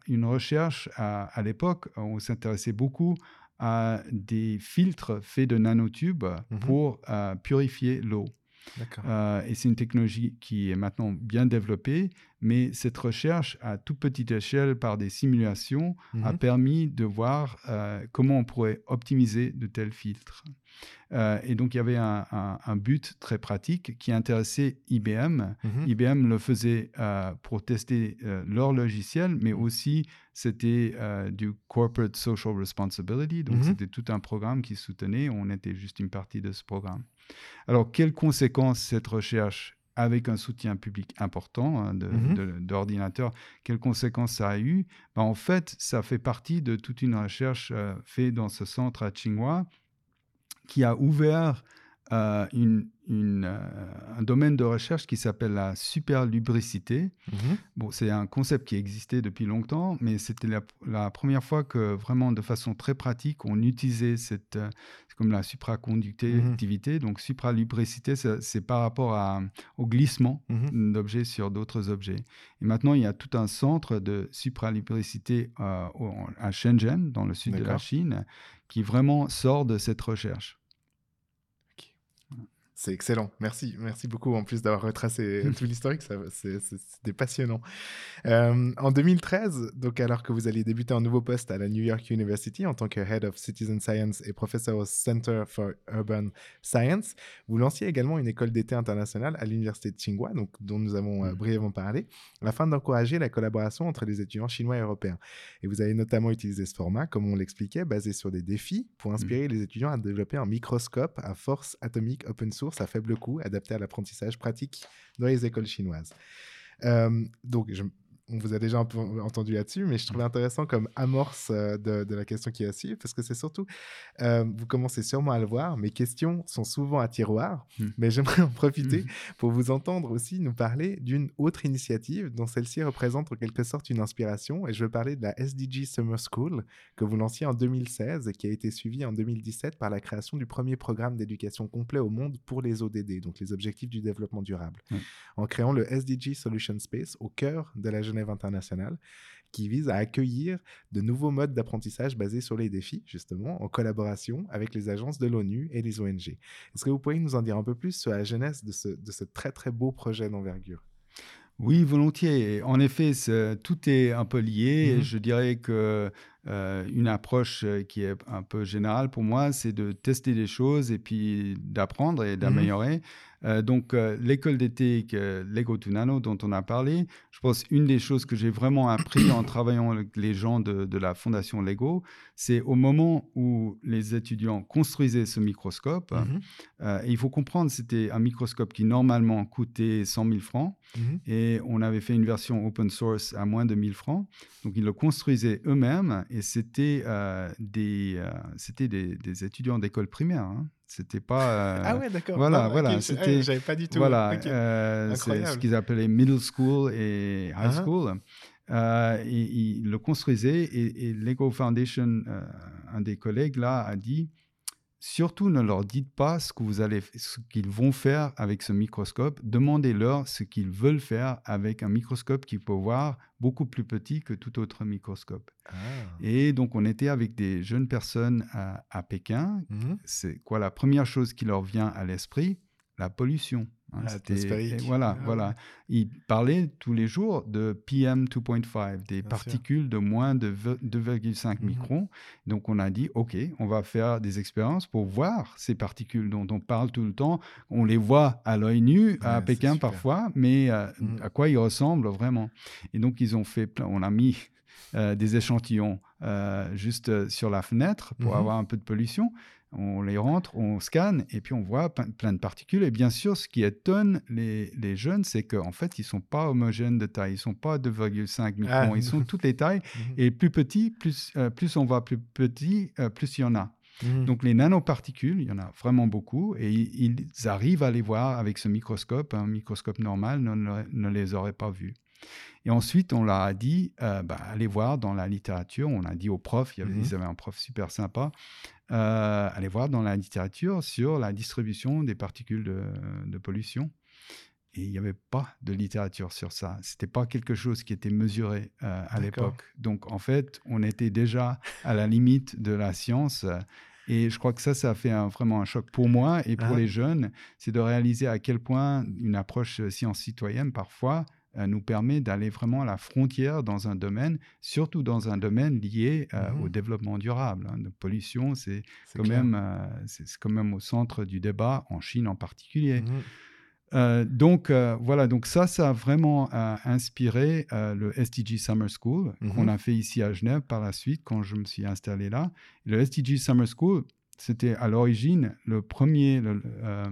une recherche à, à l'époque, on s'intéressait beaucoup à des filtres faits de nanotubes Mhm. pour purifier l'eau. Euh, et c'est une technologie qui est maintenant bien développée, mais cette recherche à toute petite échelle par des simulations a Mhm. permis de voir euh, comment on pourrait optimiser de tels filtres. Euh, et donc il y avait un, un- un but très pratique qui intéressait IBM. Mhm. IBM le faisait euh, pour tester euh, leur logiciel, mais aussi c'était du corporate social responsibility. Donc Mhm. c'était tout un programme qui soutenait. On était juste une partie de ce programme. Alors quelles conséquences cette recherche avec un soutien public important hein, Mhm. d'ordinateurs, quelles conséquences ça a eu? Ben, En fait, ça fait partie de toute une recherche euh, faite dans ce centre à Tsinghua qui a ouvert euh, une- une, euh, un domaine de recherche qui s'appelle la superlubricité. Mhm. Bon, c'est un concept qui existait depuis longtemps, mais c'était la, la première fois que vraiment de façon très pratique, on utilisait cette, euh, comme la supraconductivité. Donc, supralubricité, c'est par rapport à- au glissement Mhm. d'objets sur d'autres objets. Et maintenant, il y a tout un centre de supralubricité euh, à Shenzhen, dans le sud de la. Chine, qui vraiment sort de cette recherche. C'est excellent. Merci. Merci beaucoup en plus d'avoir retracé tout l'historique. C'était passionnant. Euh, en 2013, donc alors que vous alliez débuter un nouveau poste à la New York University en tant que Head of Citizen Science et professeur au Center for Urban Science, vous lanciez également une école d'été internationale à l'Université de Tsinghua, donc, dont nous avons euh, Mhm. brièvement parlé, afin d'encourager la collaboration entre les étudiants chinois et européens. Et vous avez notamment utilisé ce format, comme on l'expliquait, basé sur des défis pour inspirer les étudiants à développer un microscope à force atomique open source à faible coût, adapté à l'apprentissage pratique dans les écoles chinoises. Euh, donc, je- on vous a déjà un peu entendu là-dessus, mais je trouvais intéressant comme amorce euh, de, de la question qui a suivi, parce que c'est surtout, euh, vous commencez sûrement à le voir, mes questions sont souvent à tiroir, Hmm. mais j'aimerais en profiter Mhm. pour vous entendre aussi nous parler d'une autre initiative dont celle-ci représente en quelque sorte une inspiration, et je veux parler de la SDG Summer School que vous lanciez en 2016 et qui a été suivie en 2017 par la création du premier programme d'éducation complet au monde pour les ODD, donc les objectifs du développement durable, Oui. en créant le SDG Solution Space au cœur de la Genève internationale qui vise à accueillir de nouveaux modes d'apprentissage basés sur les défis, justement, en collaboration avec les agences de l'ONU et les ONG. Est-ce que vous pourriez nous en dire un peu plus sur la genèse de ce, de ce très très beau projet d'envergure? Oui, volontiers. En effet, tout est un peu lié. Mhm. Et Je dirais que euh, une approche euh, qui est un peu générale pour moi, c'est de tester des choses et puis d'apprendre et d'améliorer. Euh, donc, euh, l'école d'éthique euh, Lego to Nano dont on a parlé, je pense une des choses que j'ai vraiment appris en travaillant avec les gens de, de la fondation Lego, c'est au moment où les étudiants construisaient ce microscope, Mhm. euh, et il faut comprendre, c'était un microscope qui normalement coûtait 100 000 francs. Mhm. Et on avait fait une version open source à moins de 1000 francs. Donc, ils le construisaient eux-mêmes et c'était des, c'était des, des étudiants d'école primaire. hein. C'était pas. euh, ah ouais, d'accord. voilà, ok, voilà, c'était- ah, J'avais pas du tout. Voilà, euh, c'est ce qu'ils appelaient middle school et high Uh-huh. school. Euh, ils le construisaient et, et Lego Foundation, euh, un des collègues là, a dit surtout ne leur dites pas ce que vous allez, ce qu'ils vont faire avec ce microscope. Demandez-leur ce qu'ils veulent faire avec un microscope qui peut voir beaucoup plus petit que tout autre microscope. Ah. Et donc on était avec des jeunes personnes à, à Pékin. Mhm. C'est quoi la première chose qui leur vient à l'esprit? La pollution. Hein. Ah, Voilà, Ah voilà. ouais. Ils parlaient tous les jours de PM 2.5, des particules de moins de ve- 2,5 Mhm. microns. Donc on a dit, OK, on va faire des expériences pour voir ces particules dont on parle tout le temps. On les voit à l'œil nu à Ouais, Pékin parfois, mais euh, Mhm. à quoi ils ressemblent vraiment? Et donc ils ont fait plein, on a mis euh, des échantillons euh, juste sur la fenêtre pour Mhm. avoir un peu de pollution. On les rentre, on scanne et puis on voit plein, de particules. Et bien sûr, ce qui étonne les, les jeunes, c'est qu'en fait, ils ne sont pas homogènes de taille. Ils ne sont pas 2,5 microns. Ah. Ils sont toutes les tailles. Mhm. Et plus petit, plus, euh, plus on va plus petit, euh, plus il y en a. Mhm. Donc les nanoparticules, il y en a vraiment beaucoup. Et ils, arrivent à les voir avec ce microscope. Un microscope normal ne les aurait pas vus. Et ensuite, on leur a dit, euh, bah, allez voir dans la littérature. On a dit aux profs, il y avait, Mhm. ils avaient un prof super sympa, euh, allez voir dans la littérature sur la distribution des particules de, de pollution. Et il n'y avait pas de littérature sur ça. C'était pas quelque chose qui était mesuré euh, à l'époque. Donc, en fait, on était déjà à la limite de la science. Et je crois que ça, ça a fait un- vraiment un choc pour moi et pour Ah. les jeunes. C'est de réaliser à quel point une approche science citoyenne, parfois, nous permet d'aller vraiment à la frontière dans un domaine, surtout dans un domaine lié euh, Mhm. au développement durable. hein. La pollution, c'est quand, clair. même, euh, c'est quand même au centre du débat, en Chine en particulier. Euh, donc euh, voilà, donc ça, ça a vraiment euh, inspiré euh, le SDG Summer School Mhm. qu'on a fait ici à Genève par la suite quand je me suis installé là. Le SDG Summer School, c'était à l'origine le premier le- euh,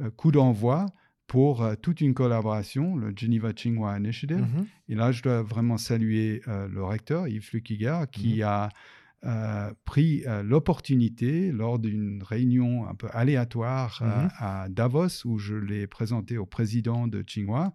euh, coup d'envoi pour euh, toute une collaboration, le Geneva Tsinghua Initiative. Mhm. Et là, je dois vraiment saluer euh, le recteur, Yves Flukiger, qui Mhm. a euh, pris l'opportunité lors d'une réunion un peu aléatoire Mhm. à Davos, où je l'ai présenté au président de Tsinghua,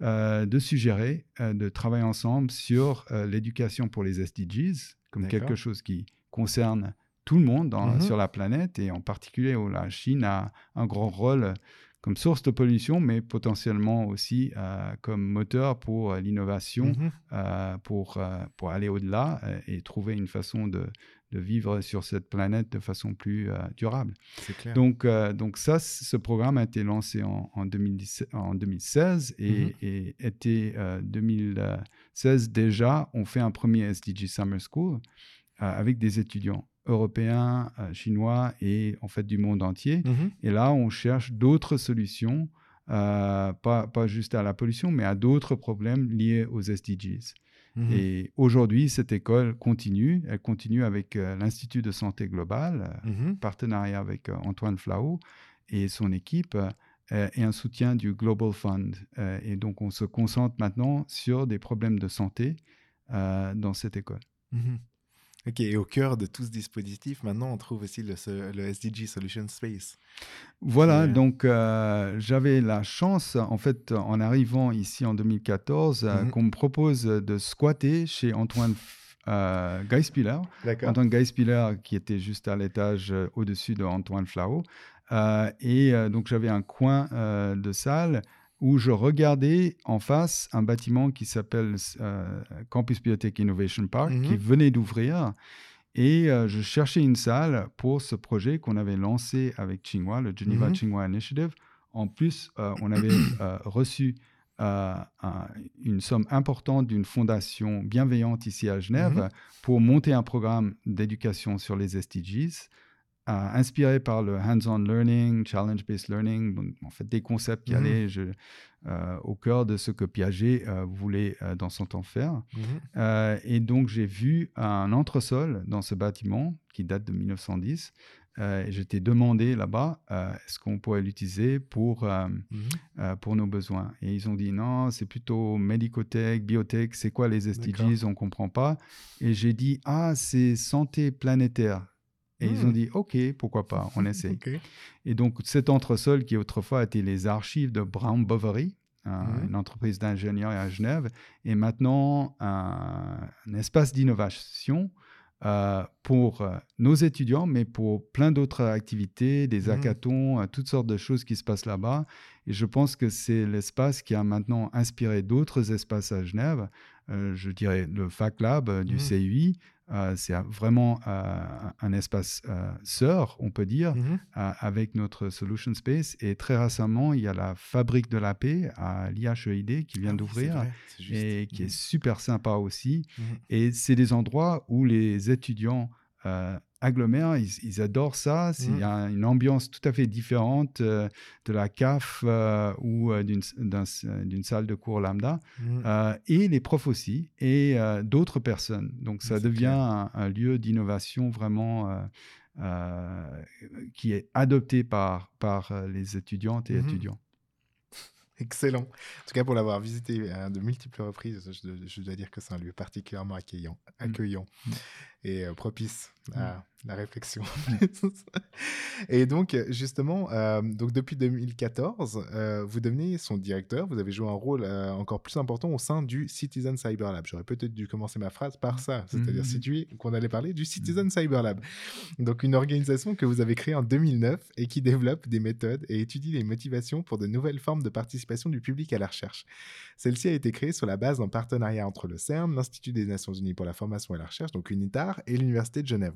de suggérer de travailler ensemble sur l'éducation pour les SDGs, comme quelque chose qui concerne tout le monde dans- sur la planète, et en particulier où la Chine a un grand rôle comme source de pollution, mais potentiellement aussi euh, comme moteur pour euh, l'innovation, Mhm. euh, pour, pour aller au-delà et trouver une façon de, de vivre sur cette planète de façon plus durable. Clair. Donc, donc ça, ce programme a été lancé en, en, 2017 en 2016 et, Mhm. et été euh, 2016 déjà, on fait un premier SDG Summer School avec des étudiants européens, euh, chinois et en fait du monde entier. Mhm. Et là, on cherche d'autres solutions, euh, pas, pas juste à la pollution, mais à d'autres problèmes liés aux SDGs. Mhm. Et aujourd'hui, cette école continue. Elle continue avec euh, l'Institut de santé globale, Mhm. partenariat avec Antoine Flau et son équipe, et un soutien du Global Fund. Et donc, on se concentre maintenant sur des problèmes de santé dans cette école. Ok, et au cœur de tout ce dispositif, maintenant, on trouve aussi le, SDG Solution Space. Voilà, donc euh, j'avais la chance, en fait, en arrivant ici en 2014, euh, Mhm. qu'on me propose de squatter chez Antoine euh. Antoine qui était juste à l'étage euh, au-dessus de Antoine Flau. Euh, et donc, j'avais un coin de salle où je regardais en face un bâtiment qui s'appelle euh, Campus Biotech Innovation Park, Mhm. qui venait d'ouvrir. Et euh, je cherchais une salle pour ce projet qu'on avait lancé avec Tsinghua, le Geneva Mhm. Tsinghua Initiative. En plus, euh, on avait reçu un- une somme importante d'une fondation bienveillante ici à Genève Mhm. pour monter un programme d'éducation sur les SDGs, inspiré par le hands-on learning, challenge-based learning, en fait des concepts qui Mhm. allaient je- euh, au cœur de ce que Piaget euh, voulait euh, dans son temps faire. Euh, et donc, j'ai vu un entresol dans ce bâtiment qui date de 1910. Euh, et je t'ai demandé là-bas, est-ce qu'on pourrait l'utiliser pour, euh, pour nos besoins Et ils ont dit non, c'est plutôt médicotech, biotech, c'est quoi les SDGs On ne comprend pas. Et j'ai dit, ah, c'est santé planétaire. Et ils ont Hmm. dit, OK, pourquoi pas, on essaie. Et donc, cet entresol qui autrefois était les archives de Brown Bovary, Mhm. une entreprise d'ingénieurs à Genève, est maintenant un, un espace d'innovation euh, pour euh, nos étudiants, mais pour plein d'autres activités, des Mhm. hackathons, euh, toutes sortes de choses qui se passent là-bas. Et je pense que c'est l'espace qui a maintenant inspiré d'autres espaces à Genève. Euh, je dirais le Fac Lab euh, du Mhm. CUI. Euh, c'est vraiment euh, un espace euh, sœur, on peut dire, Mhm. à- avec notre Solution Space. Et très récemment, il y a la Fabrique de la paix à l'IHEID qui vient Ah d'ouvrir et qui est Mhm. super sympa aussi. Mhm. Et c'est des endroits où les étudiants euh, agglomèrent, ils, ils adorent ça. C'est- Il y a une ambiance tout à fait différente euh, de la CAF euh, ou euh, d'une d'un- d'une salle de cours lambda. Euh, et les profs aussi, et d'autres personnes. Donc ça devient un, un lieu d'innovation vraiment qui est adopté par, par les étudiantes et Mhm. étudiants. Excellent. En tout cas, pour l'avoir visité à de multiples reprises, je, dois- je dois dire que c'est un lieu particulièrement accueillant, accueillant Mm. et propice à la réflexion. et donc, justement, euh, donc depuis 2014, euh, vous devenez son directeur. Vous avez joué un rôle euh, encore plus important au sein du Citizen Cyber Lab. J'aurais peut-être dû commencer ma phrase par ça, c'est-à-dire Mhm. situé qu'on allait parler du Citizen Cyber Lab. Donc, une organisation que vous avez créée en 2009 et qui développe des méthodes et étudie les motivations pour de nouvelles formes de participation du public à la recherche. Celle-ci a été créée sur la base d'un partenariat entre le CERN, l'Institut des Nations Unies pour la formation et la recherche, donc UNITAR, et l'Université de Genève.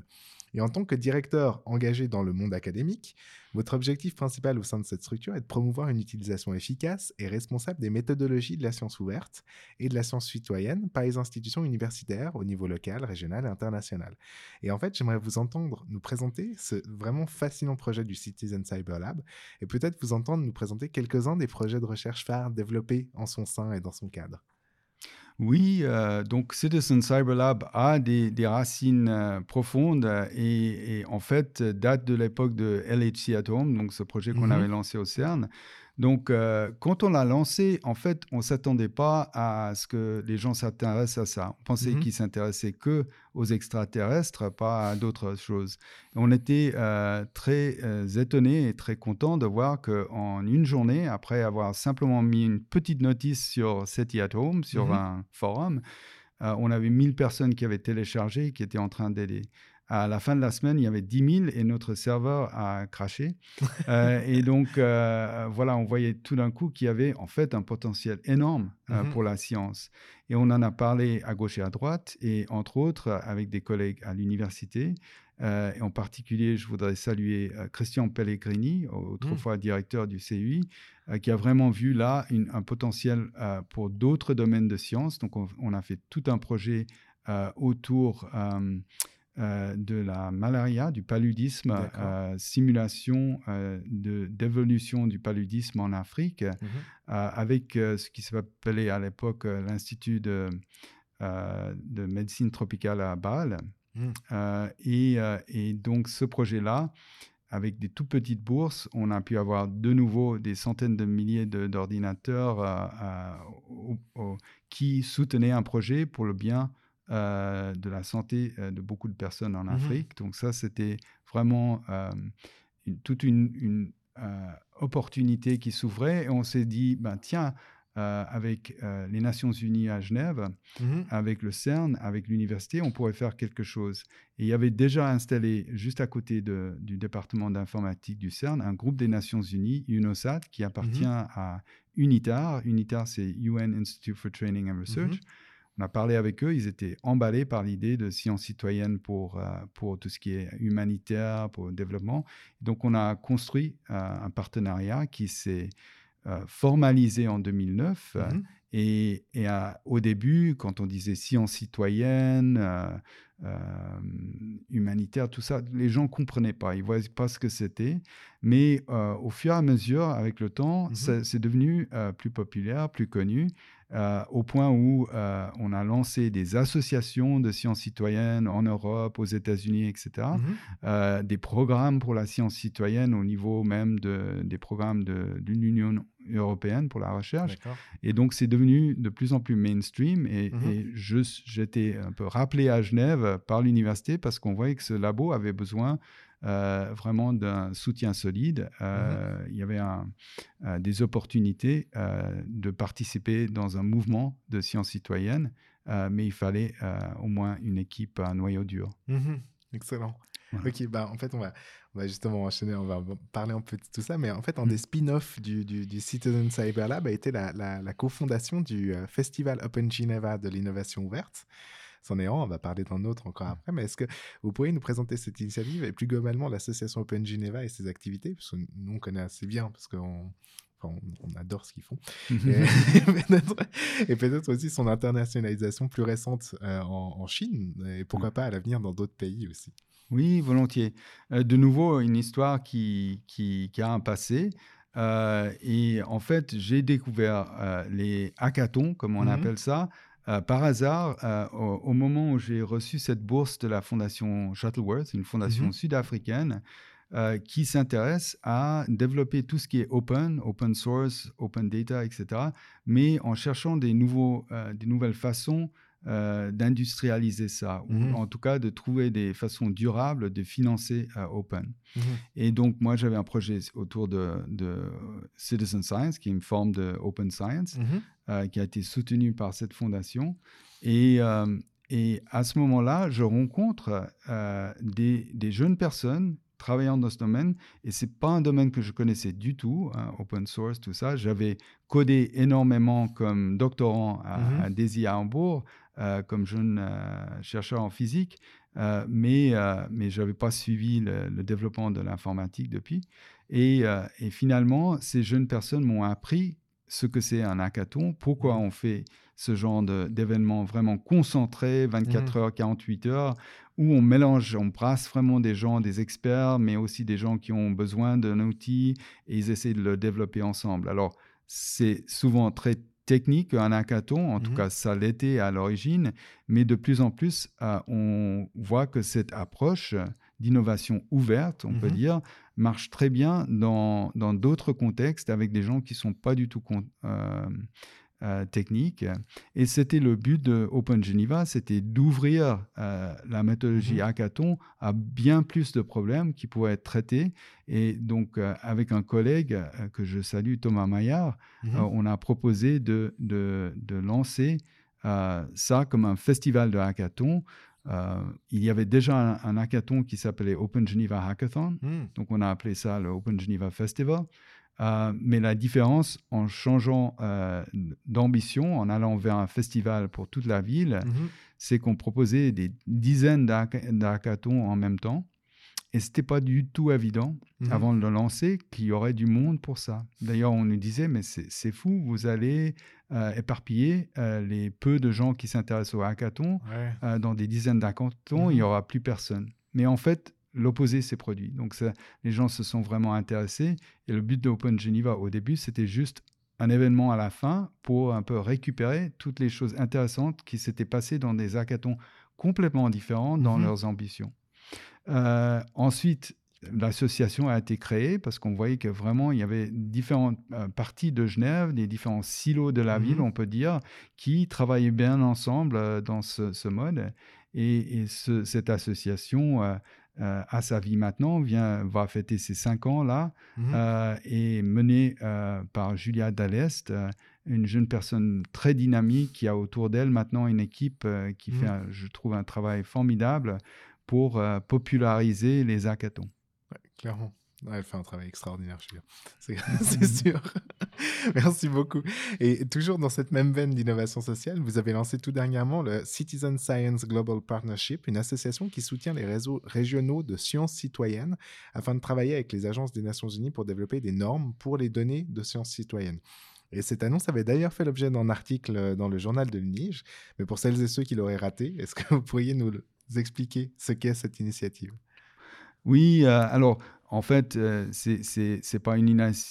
Et en tant que directeur engagé dans le monde académique, votre objectif principal au sein de cette structure est de promouvoir une utilisation efficace et responsable des méthodologies de la science ouverte et de la science citoyenne par les institutions universitaires au niveau local, régional et international. Et en fait, j'aimerais vous entendre nous présenter ce vraiment fascinant projet du Citizen Cyber Lab et peut-être vous entendre nous présenter quelques-uns des projets de recherche phares développés en son sein et dans son cadre. Oui, euh, donc Citizen Cyber Lab a des, des racines euh, profondes et, et en fait date de l'époque de LHC at Home, donc ce projet qu'on Mhm. avait lancé au CERN. Donc euh, quand on l'a lancé, en fait, on s'attendait pas à ce que les gens s'intéressent à ça. On pensait Mhm. qu'ils s'intéressaient que aux extraterrestres, pas à d'autres choses. On était euh, très euh, étonnés et très contents de voir qu'en une journée, après avoir simplement mis une petite notice sur SETI at Home, sur Mhm. un forum, euh, on avait 1000 personnes qui avaient téléchargé, qui étaient en train d'aider. À la fin de la semaine, il y avait 10 000 et notre serveur a craché. Euh, et donc, euh, voilà, on voyait tout d'un coup qu'il y avait en fait un potentiel énorme euh, Mhm. pour la science. Et on en a parlé à gauche et à droite, et entre autres avec des collègues à l'université. Et en particulier, je voudrais saluer Christian Pellegrini, autrefois directeur du CUI, qui a vraiment vu là une- un potentiel pour d'autres domaines de sciences. Donc, on, on a fait tout un projet autour euh, de la malaria, du paludisme, euh, simulation euh, de- d'évolution du paludisme en Afrique, euh, avec ce qui s'appelait à l'époque l'Institut de, de médecine tropicale à Bâle. Euh, et, et donc ce projet-là, avec des tout petites bourses, on a pu avoir de nouveau des centaines de milliers de- d'ordinateurs au- au- qui soutenaient un projet pour le bien euh, de la santé euh, de beaucoup de personnes en Mhm. Afrique. Donc ça, c'était vraiment euh, une- toute une, une, opportunité qui s'ouvrait. Et on s'est dit, ben, tiens, euh, avec euh, les Nations Unies à Genève, Mhm. avec le CERN, avec l'université, on pourrait faire quelque chose. Et il y avait déjà installé, juste à côté de- du département d'informatique du CERN, un groupe des Nations Unies, UNOSAT, qui appartient à UNITAR. UNITAR, c'est UN Institute for Training and Research. On a parlé avec eux, ils étaient emballés par l'idée de science citoyenne pour, euh, pour tout ce qui est humanitaire, pour le développement. Donc on a construit euh, un partenariat qui s'est euh, formalisé en 2009. euh, Mhm. et, et à- au début, quand on disait science citoyenne, euh, euh, humanitaire, tout ça, les gens ne comprenaient pas, ils ne voyaient pas ce que c'était. Mais euh, au fur et à mesure, avec le temps, Mhm. ça- c'est devenu plus populaire, plus connu. Euh, au point où euh, on a lancé des associations de sciences citoyennes en Europe, aux États-Unis, etc. Mhm. Euh, des programmes pour la science citoyenne au niveau même de, des programmes de, de l'Union européenne pour la recherche. Et donc, c'est devenu de plus en plus mainstream. Et, Mhm. et j'étais un peu rappelé à Genève par l'université parce qu'on voyait que ce labo avait besoin euh, vraiment d'un soutien solide. Euh, Mhm. Il y avait un- euh, des opportunités de participer dans un mouvement de sciences citoyennes, mais il fallait au moins une équipe à noyau dur. Mhm. Excellent. Voilà. Ok, bah en fait, on va, on va justement enchaîner, on va parler un peu de tout ça, mais en fait, un Mm. des spin-offs du, du, du Citizen Cyber Lab a été la, la, la cofondation du Festival Open Geneva de l'innovation ouverte. C'en est un, on va parler d'un autre encore après, mais est-ce que vous pourriez nous présenter cette initiative et plus globalement l'association Open Geneva et ses activités? Parce que nous, on connaît assez bien, parce qu'on enfin, on, on adore ce qu'ils font. Et, peut-être, et peut-être aussi son internationalisation plus récente euh, en, en Chine, et pourquoi Mm. pas à l'avenir dans d'autres pays aussi. Oui, volontiers. Euh, de nouveau, une histoire qui, qui, qui a un passé. Euh, et en fait, j'ai découvert les hackathons, comme on Mhm. appelle ça, euh, par hasard euh, au, au moment où j'ai reçu cette bourse de la fondation Shuttleworth, une fondation Mhm. sud-africaine, euh, qui s'intéresse à développer tout ce qui est open, open source, open data, etc., mais en cherchant des, nouveaux, des nouvelles façons euh, d'industrialiser ça, ou Mhm. en tout cas de trouver des façons durables de financer euh, open. Mhm. Et donc, moi, j'avais un projet autour de, de Citizen Science, qui est une forme de open science, Mhm. euh, qui a été soutenu par cette fondation. Et, et à ce moment-là, je rencontre des, des jeunes personnes travaillant dans ce domaine, et c'est pas un domaine que je connaissais du tout, hein, open source, tout ça. J'avais codé énormément comme doctorant à, Mhm. à DESY à Hambourg, euh, comme jeune euh, chercheur en physique, euh, mais, mais je n'avais pas suivi le, le développement de l'informatique depuis. Et, et finalement, ces jeunes personnes m'ont appris ce que c'est un hackathon, pourquoi Mhm. on fait ce genre d'événements vraiment concentrés, 24 Mhm. heures, 48 heures, où on mélange, on brasse vraiment des gens, des experts, mais aussi des gens qui ont besoin d'un outil et ils essaient de le développer ensemble. Alors, c'est souvent très technique, un hackathon, en tout Mhm. cas ça l'était à l'origine, mais de plus en plus, euh, on voit que cette approche d'innovation ouverte, on peut Mhm. dire, marche très bien dans dans d'autres contextes avec des gens qui ne sont pas du tout con- euh, euh, techniques. Et c'était le but de Open Geneva, c'était d'ouvrir euh, la méthodologie Mhm. hackathon à bien plus de problèmes qui pourraient être traités. Et donc, euh, avec un collègue que je salue, Thomas Maillard, Mhm. on a proposé de, de, de lancer ça comme un festival de hackathon. Euh, il y avait déjà un, un hackathon qui s'appelait Open Geneva Hackathon. Mhm. Donc, on a appelé ça le Open Geneva Festival. Euh, mais la différence, en changeant euh, d'ambition, en allant vers un festival pour toute la ville, Mhm. c'est qu'on proposait des dizaines d'hack- d'hackathons en même temps. Et ce n'était pas du tout évident, Mhm. avant de le lancer, qu'il y aurait du monde pour ça. D'ailleurs, on nous disait, mais c'est fou, vous allez euh, éparpiller les peu de gens qui s'intéressent au hackathon Ouais. dans des dizaines d'hackathons, il Mhm. n'y aura plus personne. Mais en fait, l'opposé s'est produit. Donc, ça- les gens se sont vraiment intéressés. Et le but de Open Geneva au début, c'était juste un événement à la fin pour un peu récupérer toutes les choses intéressantes qui s'étaient passées dans des hackathons complètement différents dans Mhm. leurs ambitions. Euh, ensuite, l'association a été créée parce qu'on voyait que vraiment il y avait différentes euh, parties de Genève, des différents silos de la Mhm. ville, on peut dire, qui travaillaient bien ensemble euh, dans ce, ce mode. Et, et ce- cette association euh, a sa vie maintenant, vient, va fêter ses cinq ans là, Mhm. euh, et menée euh, par Julia Dallest, une jeune personne très dynamique qui a autour d'elle maintenant une équipe qui Mhm. fait, un- je trouve, un travail formidable pour populariser les hackathons. Clairement. Elle fait un travail extraordinaire, je suis sûr. C'est sûr. Merci beaucoup. Et toujours dans cette même veine d'innovation sociale, vous avez lancé tout dernièrement le Citizen Science Global Partnership, une association qui soutient les réseaux régionaux de sciences citoyennes afin de travailler avec les agences des Nations Unies pour développer des normes pour les données de sciences citoyennes. Et cette annonce avait d'ailleurs fait l'objet d'un article dans le journal de l'UNIGE, mais pour celles et ceux qui l'auraient raté, est-ce que vous pourriez nous expliquer ce qu'est cette initiative? Oui, euh, alors en fait, euh, c'est c'est pas une,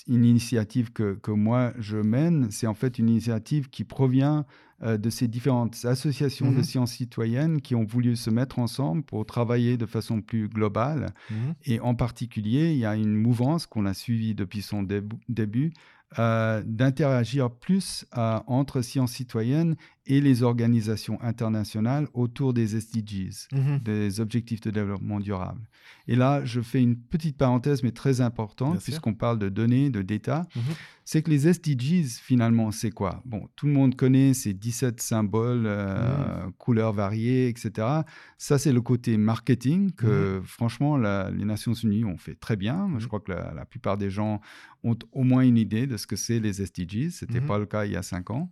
initiative que, que moi je mène, c'est en fait une initiative qui provient euh, de ces différentes associations de Mhm. sciences citoyennes qui ont voulu se mettre ensemble pour travailler de façon plus globale. Mhm. Et en particulier, il y a une mouvance qu'on a suivie depuis son débu- début euh, d'interagir plus euh, entre sciences citoyennes et les organisations internationales autour des SDGs, Mhm. des objectifs de développement durable. Et là, je fais une petite parenthèse, mais très importante, puisqu'on parle de données, de data. Mhm. C'est que les SDGs, finalement, c'est quoi? Bon, tout le monde connaît ces 17 symboles, euh, Mhm. couleurs variées, etc. Ça, c'est le côté marketing que, franchement, la- les Nations Unies ont fait très bien. Je crois que la, la plupart des gens ont au moins une idée de ce que c'est les SDGs. Ce n'était Mhm. pas le cas il y a cinq ans.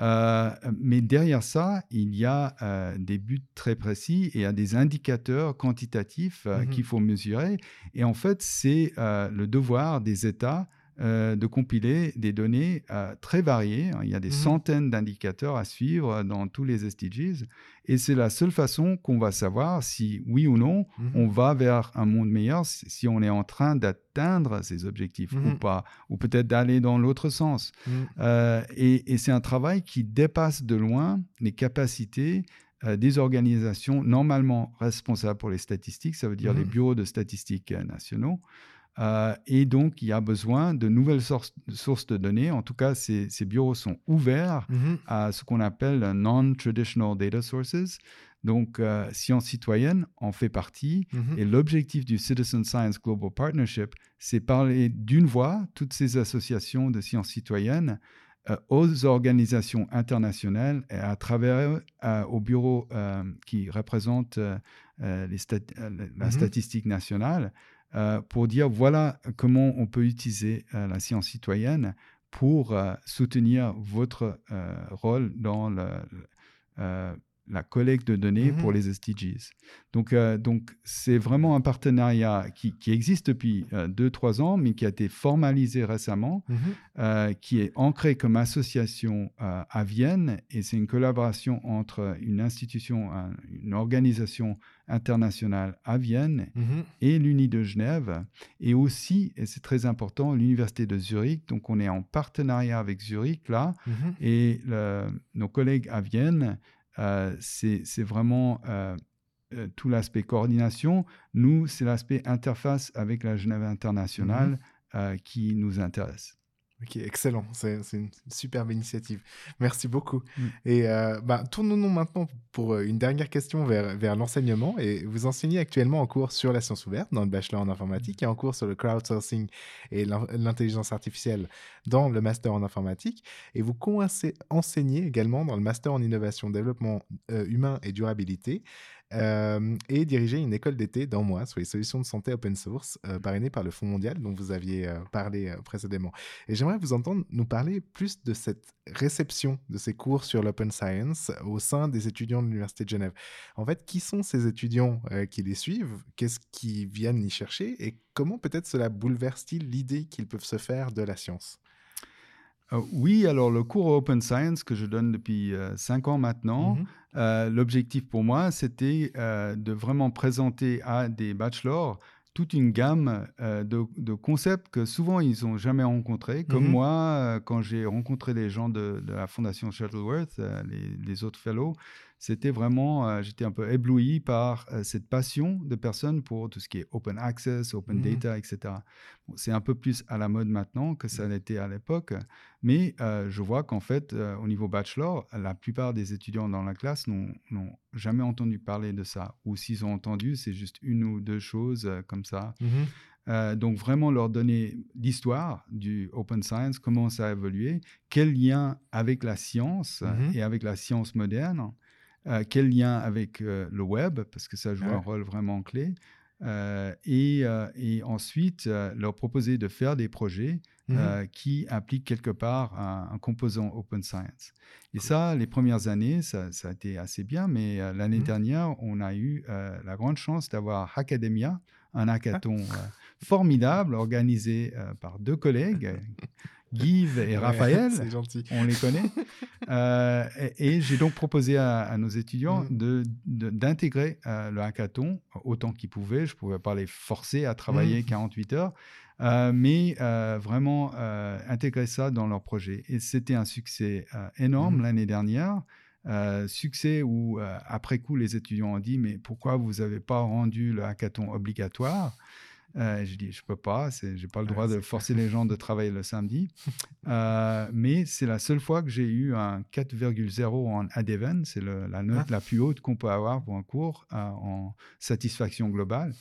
Euh, mais derrière ça, il y a euh, des buts très précis et il y a des indicateurs quantitatifs euh, Mhm. qu'il faut mesurer. Et en fait, c'est le devoir des États euh, de compiler des données euh, très variées. Il y a des Mhm. centaines d'indicateurs à suivre dans tous les SDGs. Et c'est la seule façon qu'on va savoir si, oui ou non, Mhm. on va vers un monde meilleur, si on est en train d'atteindre ces objectifs ou Mhm. pas, ou peut-être d'aller dans l'autre sens. Euh, et et c'est un travail qui dépasse de loin les capacités des organisations normalement responsables pour les statistiques, ça veut dire les bureaux de statistiques nationaux. Euh, et donc, il y a besoin de nouvelles sources, sources de données. En tout cas, ces, ces bureaux sont ouverts Mhm. à ce qu'on appelle non-traditional data sources. Donc, euh, Science Citoyenne en fait partie. Mhm. Et l'objectif du Citizen Science Global Partnership, c'est parler d'une voix, toutes ces associations de sciences citoyennes, euh, aux organisations internationales et à travers euh, aux bureaux qui représentent les stat- la Mhm. statistique nationale, euh, pour dire voilà comment on peut utiliser euh, la science citoyenne pour euh, soutenir votre rôle dans le, la collecte de données Mhm. pour les SDGs. Donc, euh, donc c'est vraiment un partenariat qui, qui existe depuis 2-3 ans, mais qui a été formalisé récemment, Mhm. euh, qui est ancré comme association euh, à Vienne, et c'est une collaboration entre une institution, un- une organisation internationale à Vienne Mhm. et l'Uni de Genève, et aussi, et c'est très important, l'Université de Zurich. Donc, on est en partenariat avec Zurich là, Mhm. et le- nos collègues à Vienne, euh, c'est c'est vraiment euh, euh, tout l'aspect coordination. Nous, c'est l'aspect interface avec la Genève internationale euh, qui nous intéresse. Ok, excellent. C'est une superbe initiative. Merci beaucoup. Mm. Et euh, bah, tournons-nous maintenant pour euh, une dernière question vers, vers l'enseignement. Et vous enseignez actuellement en cours sur la science ouverte dans le bachelor en informatique et en cours sur le crowdsourcing et l'in- l'intelligence artificielle dans le master en informatique. Et vous enseignez également dans le master en innovation, développement euh, humain et durabilité. Euh, et dirigez une école d'été dans moi sur les solutions de santé open source euh, parrainée par le Fonds mondial dont vous aviez euh, parlé précédemment. Et j'aimerais vous entendre nous parler plus de cette réception de ces cours sur l'open science au sein des étudiants de l'Université de Genève. En fait, qui sont ces étudiants qui les suivent? Qu'est-ce qu'ils viennent y chercher? Et comment peut-être cela bouleverse-t-il l'idée qu'ils peuvent se faire de la science? Euh, oui, alors le cours Open Science que je donne depuis 5 ans maintenant, Mhm. euh, l'objectif pour moi, c'était euh, de vraiment présenter à des bachelors toute une gamme euh, de, de concepts que souvent ils n'ont jamais rencontrés. Comme Mhm. moi, euh, quand j'ai rencontré les gens de, de la Fondation Shuttleworth, euh, les, les autres fellows, c'était vraiment, euh, j'étais un peu ébloui par euh, cette passion de personnes pour tout ce qui est open access, open Mhm. data, etc. Bon, c'est un peu plus à la mode maintenant que ça l'était à l'époque, mais euh, je vois qu'en fait, au niveau bachelor, la plupart des étudiants dans la classe n'ont jamais entendu parler de ça. Ou s'ils ont entendu, c'est juste une ou deux choses comme ça. Euh, donc vraiment leur donner l'histoire du open science, comment ça a évolué, quel lien avec la science et avec la science moderne, euh, quel lien avec euh, le web, parce que ça joue Ouais. un rôle vraiment clé, euh, et, et ensuite leur proposer de faire des projets euh, qui impliquent quelque part un, un composant open science. Et ça, les premières années, ça, ça a été assez bien, mais l'année Mhm. dernière, on a eu la grande chance d'avoir Hackademia, un hackathon Ah. euh, formidable organisé par deux collègues, Guy et Raphaël. c'est gentil. on les connaît. Euh, et et j'ai donc proposé à, à nos étudiants de- de- d'intégrer euh, le hackathon autant qu'ils pouvaient. Je ne pouvais pas les forcer à travailler Mhm. 48 heures, euh, mais vraiment intégrer ça dans leur projet. Et c'était un succès énorme Mhm. l'année dernière. Euh, succès où, euh, après coup, les étudiants ont dit Mais pourquoi vous n'avez pas rendu le hackathon obligatoire? Euh, J'ai dit Je ne peux pas, je n'ai pas le droit de forcer les gens de travailler le samedi. Euh, mais c'est la seule fois que j'ai eu un 4,0 en ADEVEN. C'est la note Ah. la plus haute qu'on peut avoir pour un cours euh, en satisfaction globale.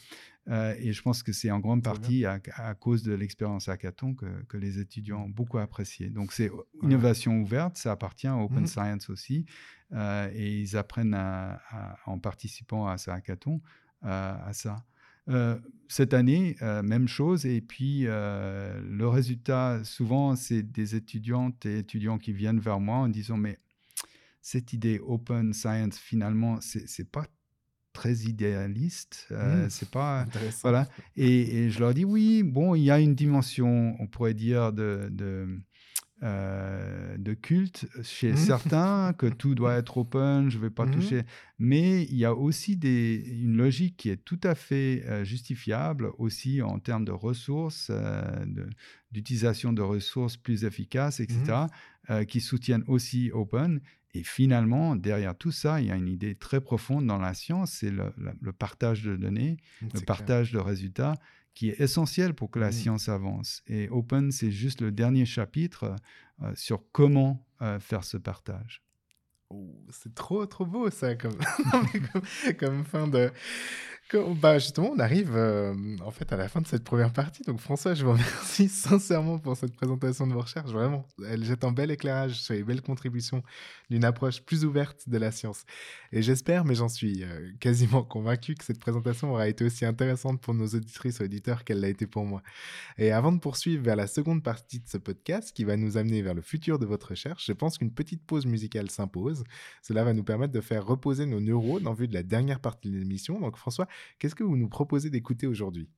Et je pense que c'est en grande partie à, à cause de l'expérience hackathon que, que les étudiants ont beaucoup apprécié. Donc c'est innovation ouverte, ça appartient à Open Mhm. Science aussi. et ils apprennent à- à- en participant à ce hackathon à ça. Euh, cette année, euh, même chose. Et puis, euh, le résultat, souvent, c'est des étudiantes et étudiants qui viennent vers moi en disant, mais cette idée open science, finalement, c'est pas très idéaliste. euh, Mm. C'est pas... Voilà. Et, et je leur dis, oui, bon, il y a une dimension, on pourrait dire, de, de, euh, de culte chez Mhm. certains, que tout doit être open, je ne vais pas Mhm. toucher. Mais il y a aussi des, une logique qui est tout à fait euh, justifiable aussi en termes de ressources, euh, d'utilisation de, ressources plus efficaces, etc., euh, qui soutiennent aussi open. Et finalement, derrière tout ça, il y a une idée très profonde dans la science, c'est le, le- le partage de données, le clair. partage de résultats qui est essentiel pour que la Mhm. science avance. Et Open, c'est juste le dernier chapitre euh, sur comment euh, faire ce partage. Oh, c'est trop, trop beau ça, comme, comme fin de... bah, justement, on arrive euh, en fait à la fin de cette première partie. Donc François, je vous remercie sincèrement pour cette présentation de vos recherches. Vraiment, elle jette un bel éclairage sur les belles contributions d'une approche plus ouverte de la science. Et j'espère, mais j'en suis euh, quasiment convaincu que cette présentation aura été aussi intéressante pour nos auditrices et auditeurs qu'elle l'a été pour moi. Et avant de poursuivre vers la seconde partie de ce podcast qui va nous amener vers le futur de votre recherche, je pense qu'une petite pause musicale s'impose. Cela va nous permettre de faire reposer nos neurones en vue de la dernière partie de l'émission. Donc François, qu'est-ce que vous nous proposez d'écouter aujourd'hui?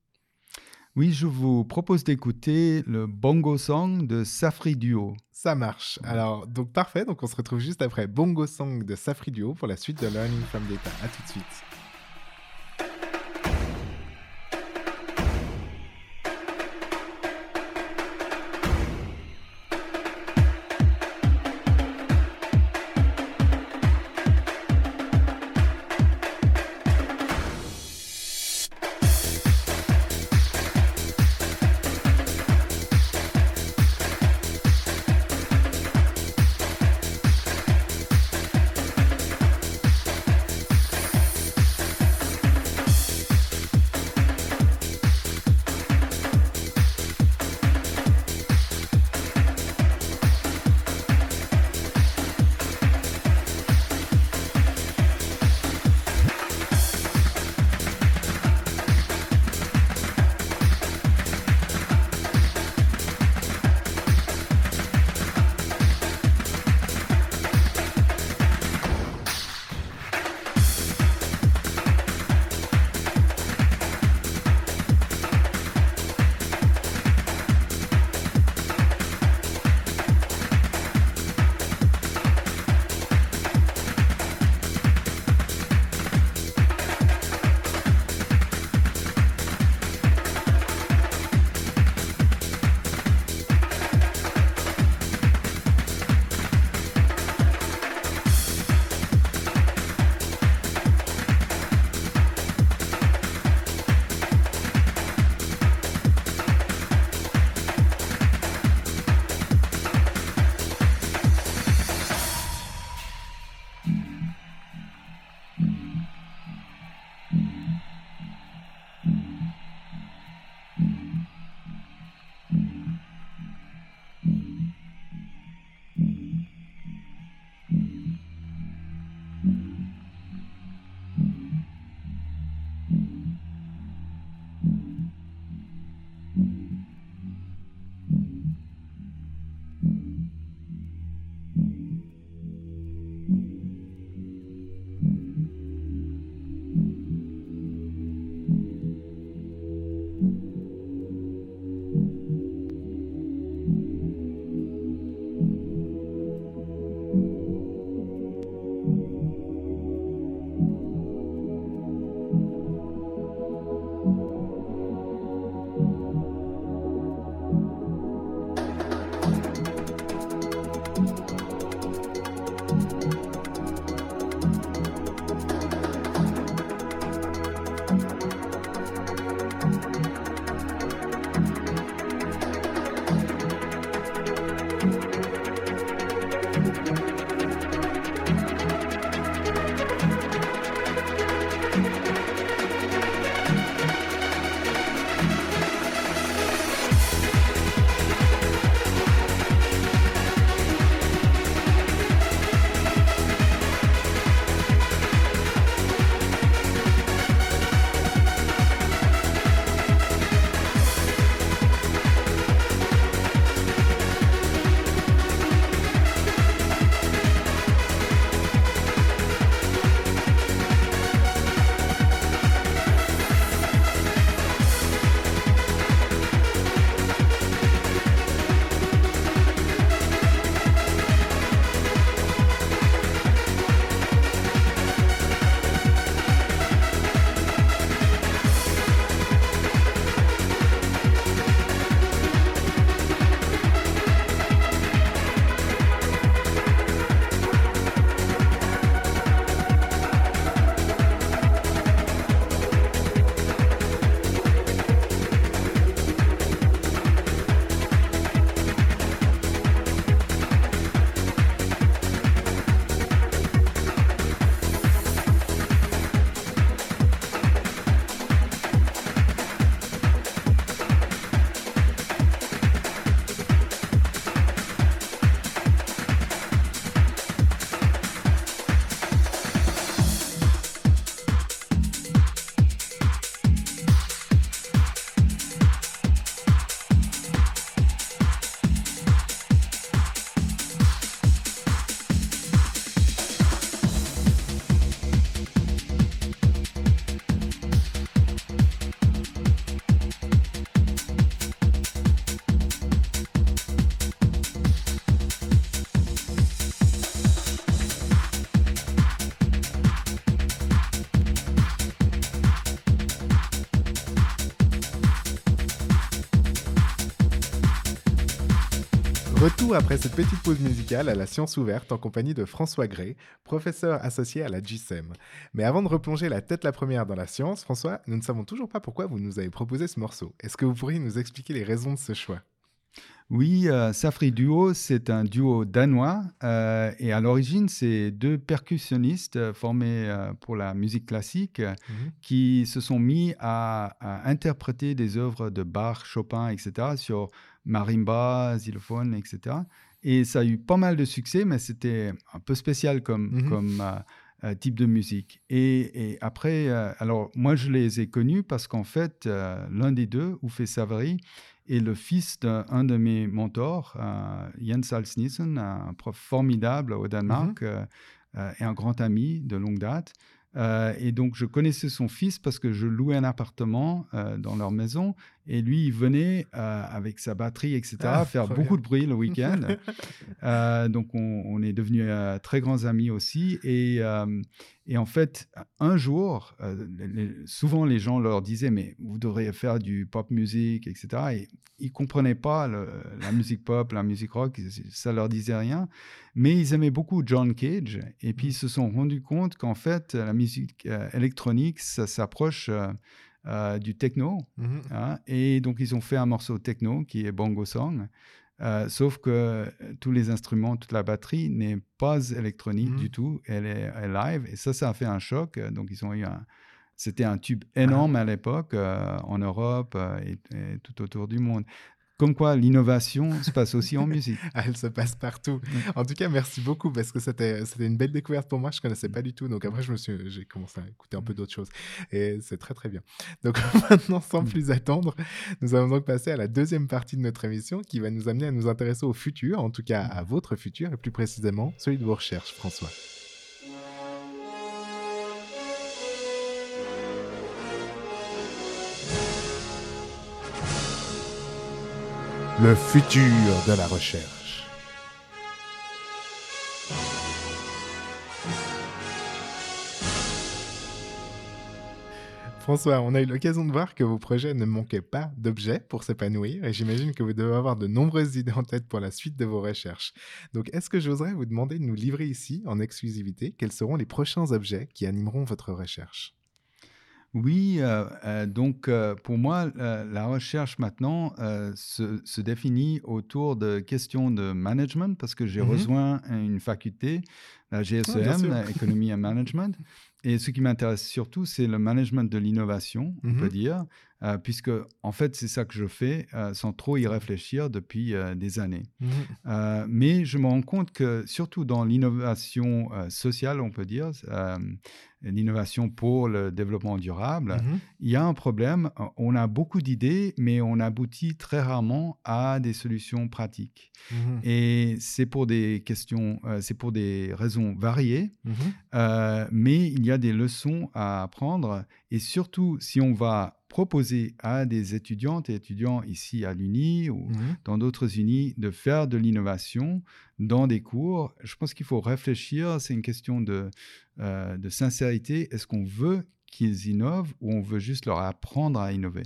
Oui, je vous propose d'écouter le Bongo Song de Safri Duo. Ça marche. Alors, donc parfait. Donc on se retrouve juste après Bongo Song de Safri Duo pour la suite de Learning from Data. À tout de suite. Retour après cette petite pause musicale à la science ouverte en compagnie de François Gray, professeur associé à la GSEM. Mais avant de replonger la tête la première dans la science, François, nous ne savons toujours pas pourquoi vous nous avez proposé ce morceau. Est-ce que vous pourriez nous expliquer les raisons de ce choix? Oui, euh, Safri Duo, c'est un duo danois euh, et à l'origine, c'est deux percussionnistes euh, formés euh, pour la musique classique Mhm. qui se sont mis à, à interpréter des œuvres de Bach, Chopin, etc. sur marimba, xylophone, etc. Et ça a eu pas mal de succès, mais c'était un peu spécial comme, Mhm. comme euh, euh, type de musique. Et, et après, euh, alors moi je les ai connus parce qu'en fait, euh, l'un des deux, Uffe Savary, est le fils d'un de mes mentors, Jens Alsnissen, un prof formidable au Danemark euh, et un grand ami de longue date. Euh, et donc, je connaissais son fils parce que je louais un appartement euh, dans leur maison. Et lui, il venait euh, avec sa batterie, etc., Ah, faire beaucoup bien. de bruit le week-end. Euh, donc, on, on est devenus euh, très grands amis aussi. Et, et en fait, un jour, les- souvent les gens leur disaient, mais vous devriez faire du pop music, etc. Et ils comprenaient pas le- la musique pop, la musique rock, ça leur disait rien. Mais ils aimaient beaucoup John Cage. Et puis, ils se sont rendus compte qu'en fait, la musique électronique, ça s'approche euh, du techno. Mhm. hein. Et donc, ils ont fait un morceau techno qui est Bongo Song. Euh, sauf que tous les instruments, toute la batterie n'est pas électronique Mhm. du tout. Elle est, elle est live. Et ça, ça a fait un choc. Euh, Donc, ils ont eu un. C'était un tube énorme à l'époque euh, en Europe et, et tout autour du monde. Comme quoi, l'innovation se passe aussi en musique. Ah, elle se passe partout. En tout cas, merci beaucoup parce que c'était une belle découverte pour moi. Je connaissais pas du tout. Donc après, j'ai commencé à écouter un peu d'autres choses et c'est très très bien. Donc maintenant, sans plus attendre, nous allons donc passer à la deuxième partie de notre émission qui va nous amener à nous intéresser au futur, en tout cas à votre futur et plus précisément celui de vos recherches, François. Le futur de la recherche. François, on a eu l'occasion de voir que vos projets ne manquaient pas d'objets pour s'épanouir et j'imagine que vous devez avoir de nombreuses idées en tête pour la suite de vos recherches. Donc, est-ce que j'oserais vous demander de nous livrer ici, en exclusivité, quels seront les prochains objets qui animeront votre recherche? Oui, donc pour moi, la recherche maintenant se, se définit autour de questions de management parce que j'ai Mhm. rejoint une faculté, la bien GSEM, économie et management. Et ce qui m'intéresse surtout, c'est le management de l'innovation, on Mhm. peut dire, euh, puisque en fait, c'est ça que je fais euh, sans trop y réfléchir depuis euh, des années. Euh, mais je me rends compte que surtout dans l'innovation sociale, on peut dire, l'innovation pour le développement durable, Mhm. il y a un problème. On a beaucoup d'idées, mais on aboutit très rarement à des solutions pratiques. Mhm. Et c'est pour des questions, euh, c'est pour des raisons variées, Mhm. euh, mais il y a des leçons à apprendre. Et surtout, si on va proposer à des étudiantes et étudiants ici à l'Uni ou dans d'autres unis de faire de l'innovation dans des cours. Je pense qu'il faut réfléchir, c'est une question de, euh, de sincérité. Est-ce qu'on veut qu'ils innovent ou on veut juste leur apprendre à innover?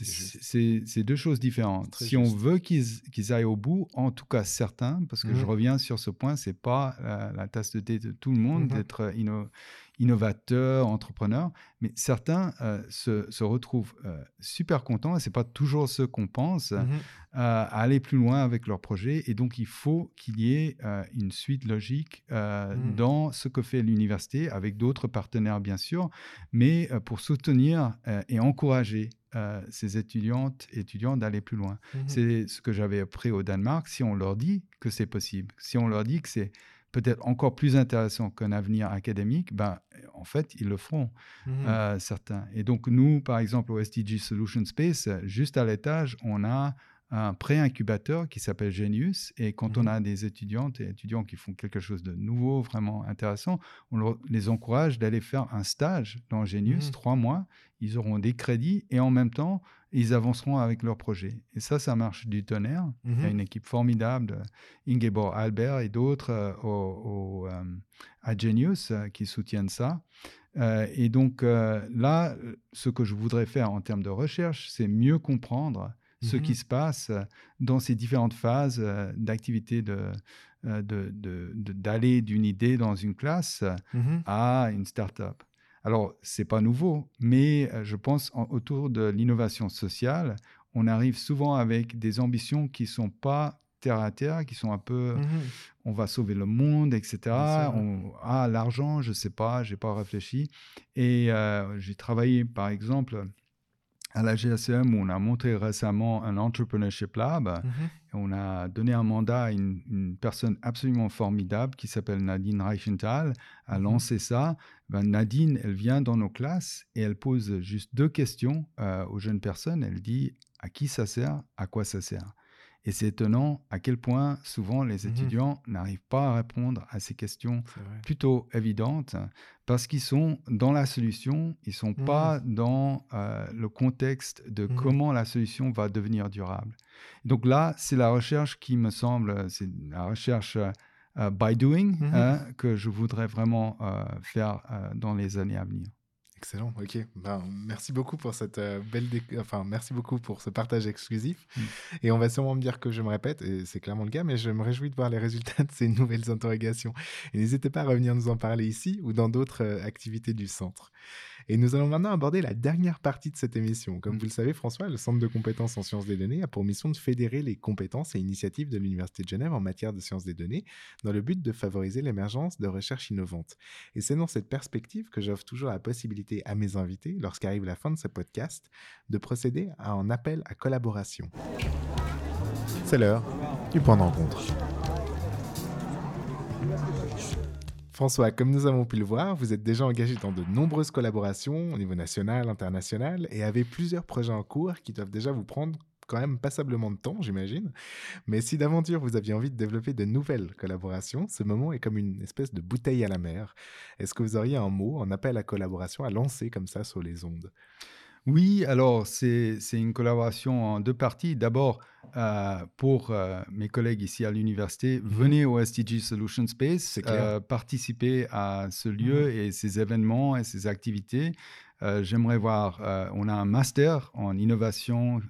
C'est deux choses différentes. Si on veut qu'ils qu'ils aillent au bout, en tout cas certains, parce que je Mhm. reviens sur ce point, c'est pas la, la tasse de thé de tout le monde Mhm. d'être inno- innovateur, entrepreneur, mais certains euh, se, se retrouvent euh, super contents, et c'est pas toujours ce qu'on pense, Mhm. euh, à aller plus loin avec leur projet. Et donc, il faut qu'il y ait une suite logique Mhm. dans ce que fait l'université, avec d'autres partenaires, bien sûr, mais pour soutenir et encourager euh, ces étudiantes et étudiants d'aller plus loin. Mhm. C'est ce que j'avais appris au Danemark. Si on leur dit que c'est possible, si on leur dit que c'est peut-être encore plus intéressant qu'un avenir académique, ben, en fait, ils le feront, Mhm. euh, certains. Et donc, nous, par exemple, au SDG Solution Space, juste à l'étage, on a un pré-incubateur qui s'appelle Genius. Et quand on Mhm. a des étudiantes et étudiants qui font quelque chose de nouveau, vraiment intéressant, on les encourage d'aller faire un stage dans Genius, Mhm. trois mois. Ils auront des crédits et en même temps, ils avanceront avec leur projet. Et ça, ça marche du tonnerre. Il y a Mhm. une équipe formidable, Ingeborg Albert et d'autres euh, au- au, euh, à Genius euh, qui soutiennent ça. Et donc là, ce que je voudrais faire en termes de recherche, c'est mieux comprendre ce qui se passe euh, dans ces différentes phases euh, d'activité de, euh, de- d'aller d'une idée dans une classe Mhm. à une start-up. Alors, c'est pas nouveau, mais je pense en- autour de l'innovation sociale, on arrive souvent avec des ambitions qui sont pas terre à terre, qui sont un peu Mhm. on va sauver le monde, etc. On- ah, l'argent, je sais pas, j'ai pas réfléchi. Et euh, j'ai travaillé, par exemple, à la GSM où on a monté récemment un entrepreneurship lab. Mhm. Et on a donné un mandat à une, une personne absolument formidable qui s'appelle Nadine Reichenthal à Mhm. lancer ça. Ben, Nadine, elle vient dans nos classes et elle pose juste deux questions euh, aux jeunes personnes. Elle dit à qui ça sert, à quoi ça sert? Et c'est étonnant à quel point souvent les Mhm. étudiants n'arrivent pas à répondre à ces questions plutôt évidentes parce qu'ils sont dans la solution, ils sont Mhm. pas dans euh, le contexte de Mhm. comment la solution va devenir durable. Donc là, c'est la recherche qui me semble, c'est la recherche euh, by doing hein, que je voudrais vraiment euh, faire dans les années à venir. Excellent, ok. Ben, merci beaucoup pour cette euh, belle, déc- enfin merci beaucoup pour ce partage exclusif. Mm. Et on va sûrement me dire que je me répète, et c'est clairement le cas, mais je me réjouis de voir les résultats de ces nouvelles interrogations. Et n'hésitez pas à revenir nous en parler ici ou dans d'autres euh, activités du centre. Et nous allons maintenant aborder la dernière partie de cette émission. Comme Mm. vous le savez, François, le Centre de compétences en sciences des données a pour mission de fédérer les compétences et initiatives de l'Université de Genève en matière de sciences des données, dans le but de favoriser l'émergence de recherches innovantes. Et c'est dans cette perspective que j'offre toujours la possibilité à mes invités, lorsqu'arrive la fin de ce podcast, de procéder à un appel à collaboration. C'est l'heure du point de rencontre. François, comme nous avons pu le voir, vous êtes déjà engagé dans de nombreuses collaborations au niveau national, international, et avez plusieurs projets en cours qui doivent déjà vous prendre quand même passablement de temps, j'imagine. Mais si d'aventure vous aviez envie de développer de nouvelles collaborations, ce moment est comme une espèce de bouteille à la mer. Est-ce que vous auriez un mot, un appel à collaboration à lancer comme ça sur les ondes? Oui, alors c'est c'est une collaboration en deux parties. D'abord, euh, pour euh, mes collègues ici à l'université, venez au SDG Solution Space, clair. euh, participez à ce lieu et ces événements et ces activités. J'aimerais voir, on a un master en innovation,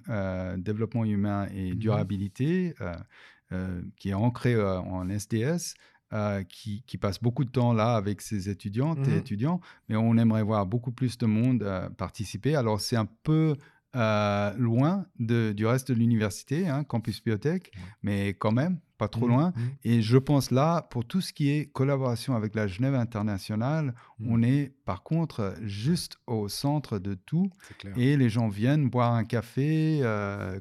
développement humain et Mhm. durabilité qui est ancré en SDS. Euh, qui, qui passe beaucoup de temps là avec ses étudiantes Mhm. et étudiants, mais on aimerait voir beaucoup plus de monde euh, participer. Alors c'est un peu euh, loin de- du reste de l'université, hein, campus biotech, mais quand même pas trop Mhm, loin. Et je pense là, pour tout ce qui est collaboration avec la Genève internationale, Mhm. on est par contre juste au centre de tout. Et les gens viennent boire un café,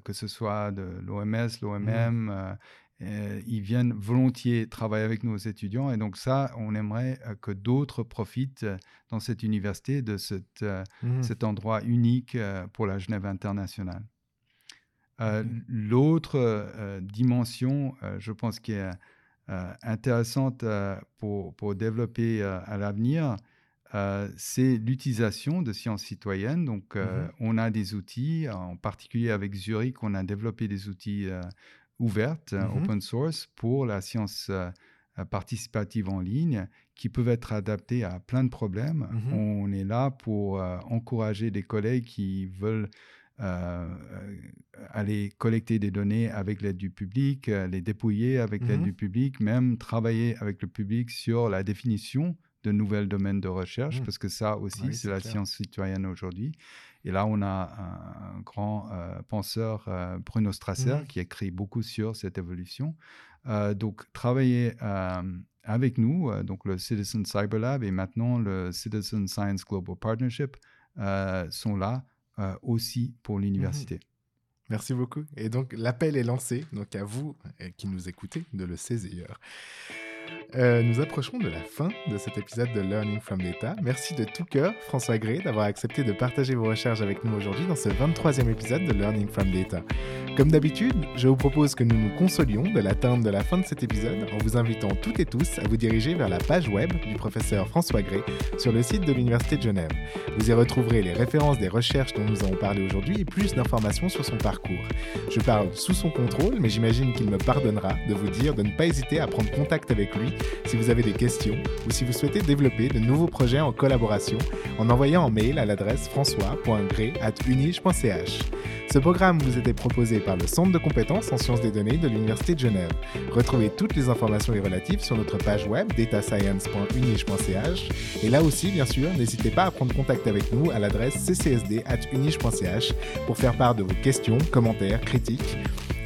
que ce soit de l'OMS, l'OMM. Euh, ils viennent volontiers travailler avec nos étudiants. Et donc ça, on aimerait euh, que d'autres profitent euh, dans cette université de cette, Mhm. cet endroit unique pour la Genève internationale. L'autre dimension, je pense, qui est intéressante pour, pour développer à l'avenir, c'est l'utilisation de sciences citoyennes. Donc, Mhm. on a des outils, en particulier avec Zurich, on a développé des outils ouverts, euh, Mhm. open source, pour la science euh, participative en ligne, qui peuvent être adaptés à plein de problèmes. Mhm. On est là pour euh, encourager des collègues qui veulent euh, aller collecter des données avec l'aide du public, les dépouiller avec l'aide Mhm. du public, même travailler avec le public sur la définition de nouvelles domaines de recherche, Mhm. parce que ça aussi, Oui, c'est c'est la clair. science citoyenne aujourd'hui. Et là, on a un, un grand euh, penseur, euh, Bruno Strasser, Mhm. qui écrit beaucoup sur cette évolution. Euh, donc, travailler avec nous, donc le Citizen Cyber Lab et maintenant le Citizen Science Global Partnership, sont là aussi pour l'université. Merci beaucoup. Et donc, l'appel est lancé, donc à vous qui nous écoutez, de le saisir. Euh, nous approchons de la fin de cet épisode de Learning from Data. Merci de tout cœur, François Gray, d'avoir accepté de partager vos recherches avec nous aujourd'hui dans ce 23e épisode de Learning from Data. Comme d'habitude, je vous propose que nous nous consolions de l'atteinte de la fin de cet épisode en vous invitant toutes et tous à vous diriger vers la page web du professeur François Gray sur le site de l'Université de Genève. Vous y retrouverez les références des recherches dont nous avons parlé aujourd'hui et plus d'informations sur son parcours. Je parle sous son contrôle, mais j'imagine qu'il me pardonnera de vous dire de ne pas hésiter à prendre contact avec lui si vous avez des questions ou si vous souhaitez développer de nouveaux projets en collaboration en envoyant un mail à l'adresse françois.gré.unige.ch. Ce programme vous était proposé par le Centre de compétences en sciences des données de l'Université de Genève. Retrouvez toutes les informations y relatives sur notre page web datascience.unige.ch et là aussi, bien sûr, n'hésitez pas à prendre contact avec nous à l'adresse ccsd.unige.ch pour faire part de vos questions, commentaires, critiques.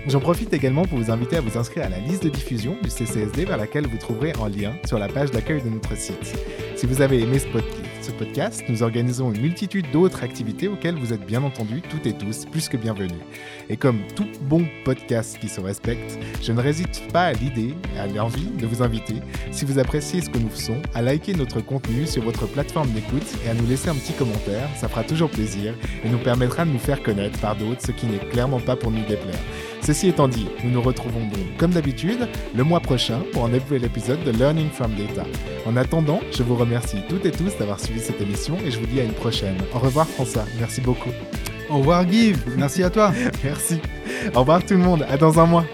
J'en profite également pour vous inviter à vous inscrire à la liste de diffusion du CCSD vers laquelle vous trouverez en lien sur la page d'accueil de notre site. Si vous avez aimé ce podcast, nous organisons une multitude d'autres activités auxquelles vous êtes bien entendu toutes et tous plus que bienvenus. Et comme tout bon podcast qui se respecte, je ne résiste pas à l'idée et à l'envie de vous inviter, si vous appréciez ce que nous faisons, à liker notre contenu sur votre plateforme d'écoute et à nous laisser un petit commentaire, ça fera toujours plaisir et nous permettra de nous faire connaître par d'autres, ce qui n'est clairement pas pour nous déplaire. Ceci étant dit, nous nous retrouvons donc comme d'habitude le mois prochain pour un nouvel épisode de Learning from Data. En attendant, je vous remercie toutes et tous d'avoir suivi cette émission et je vous dis à une prochaine. Au revoir François, merci beaucoup. Au revoir Guy, merci à toi. merci. Au revoir tout le monde, à dans un mois.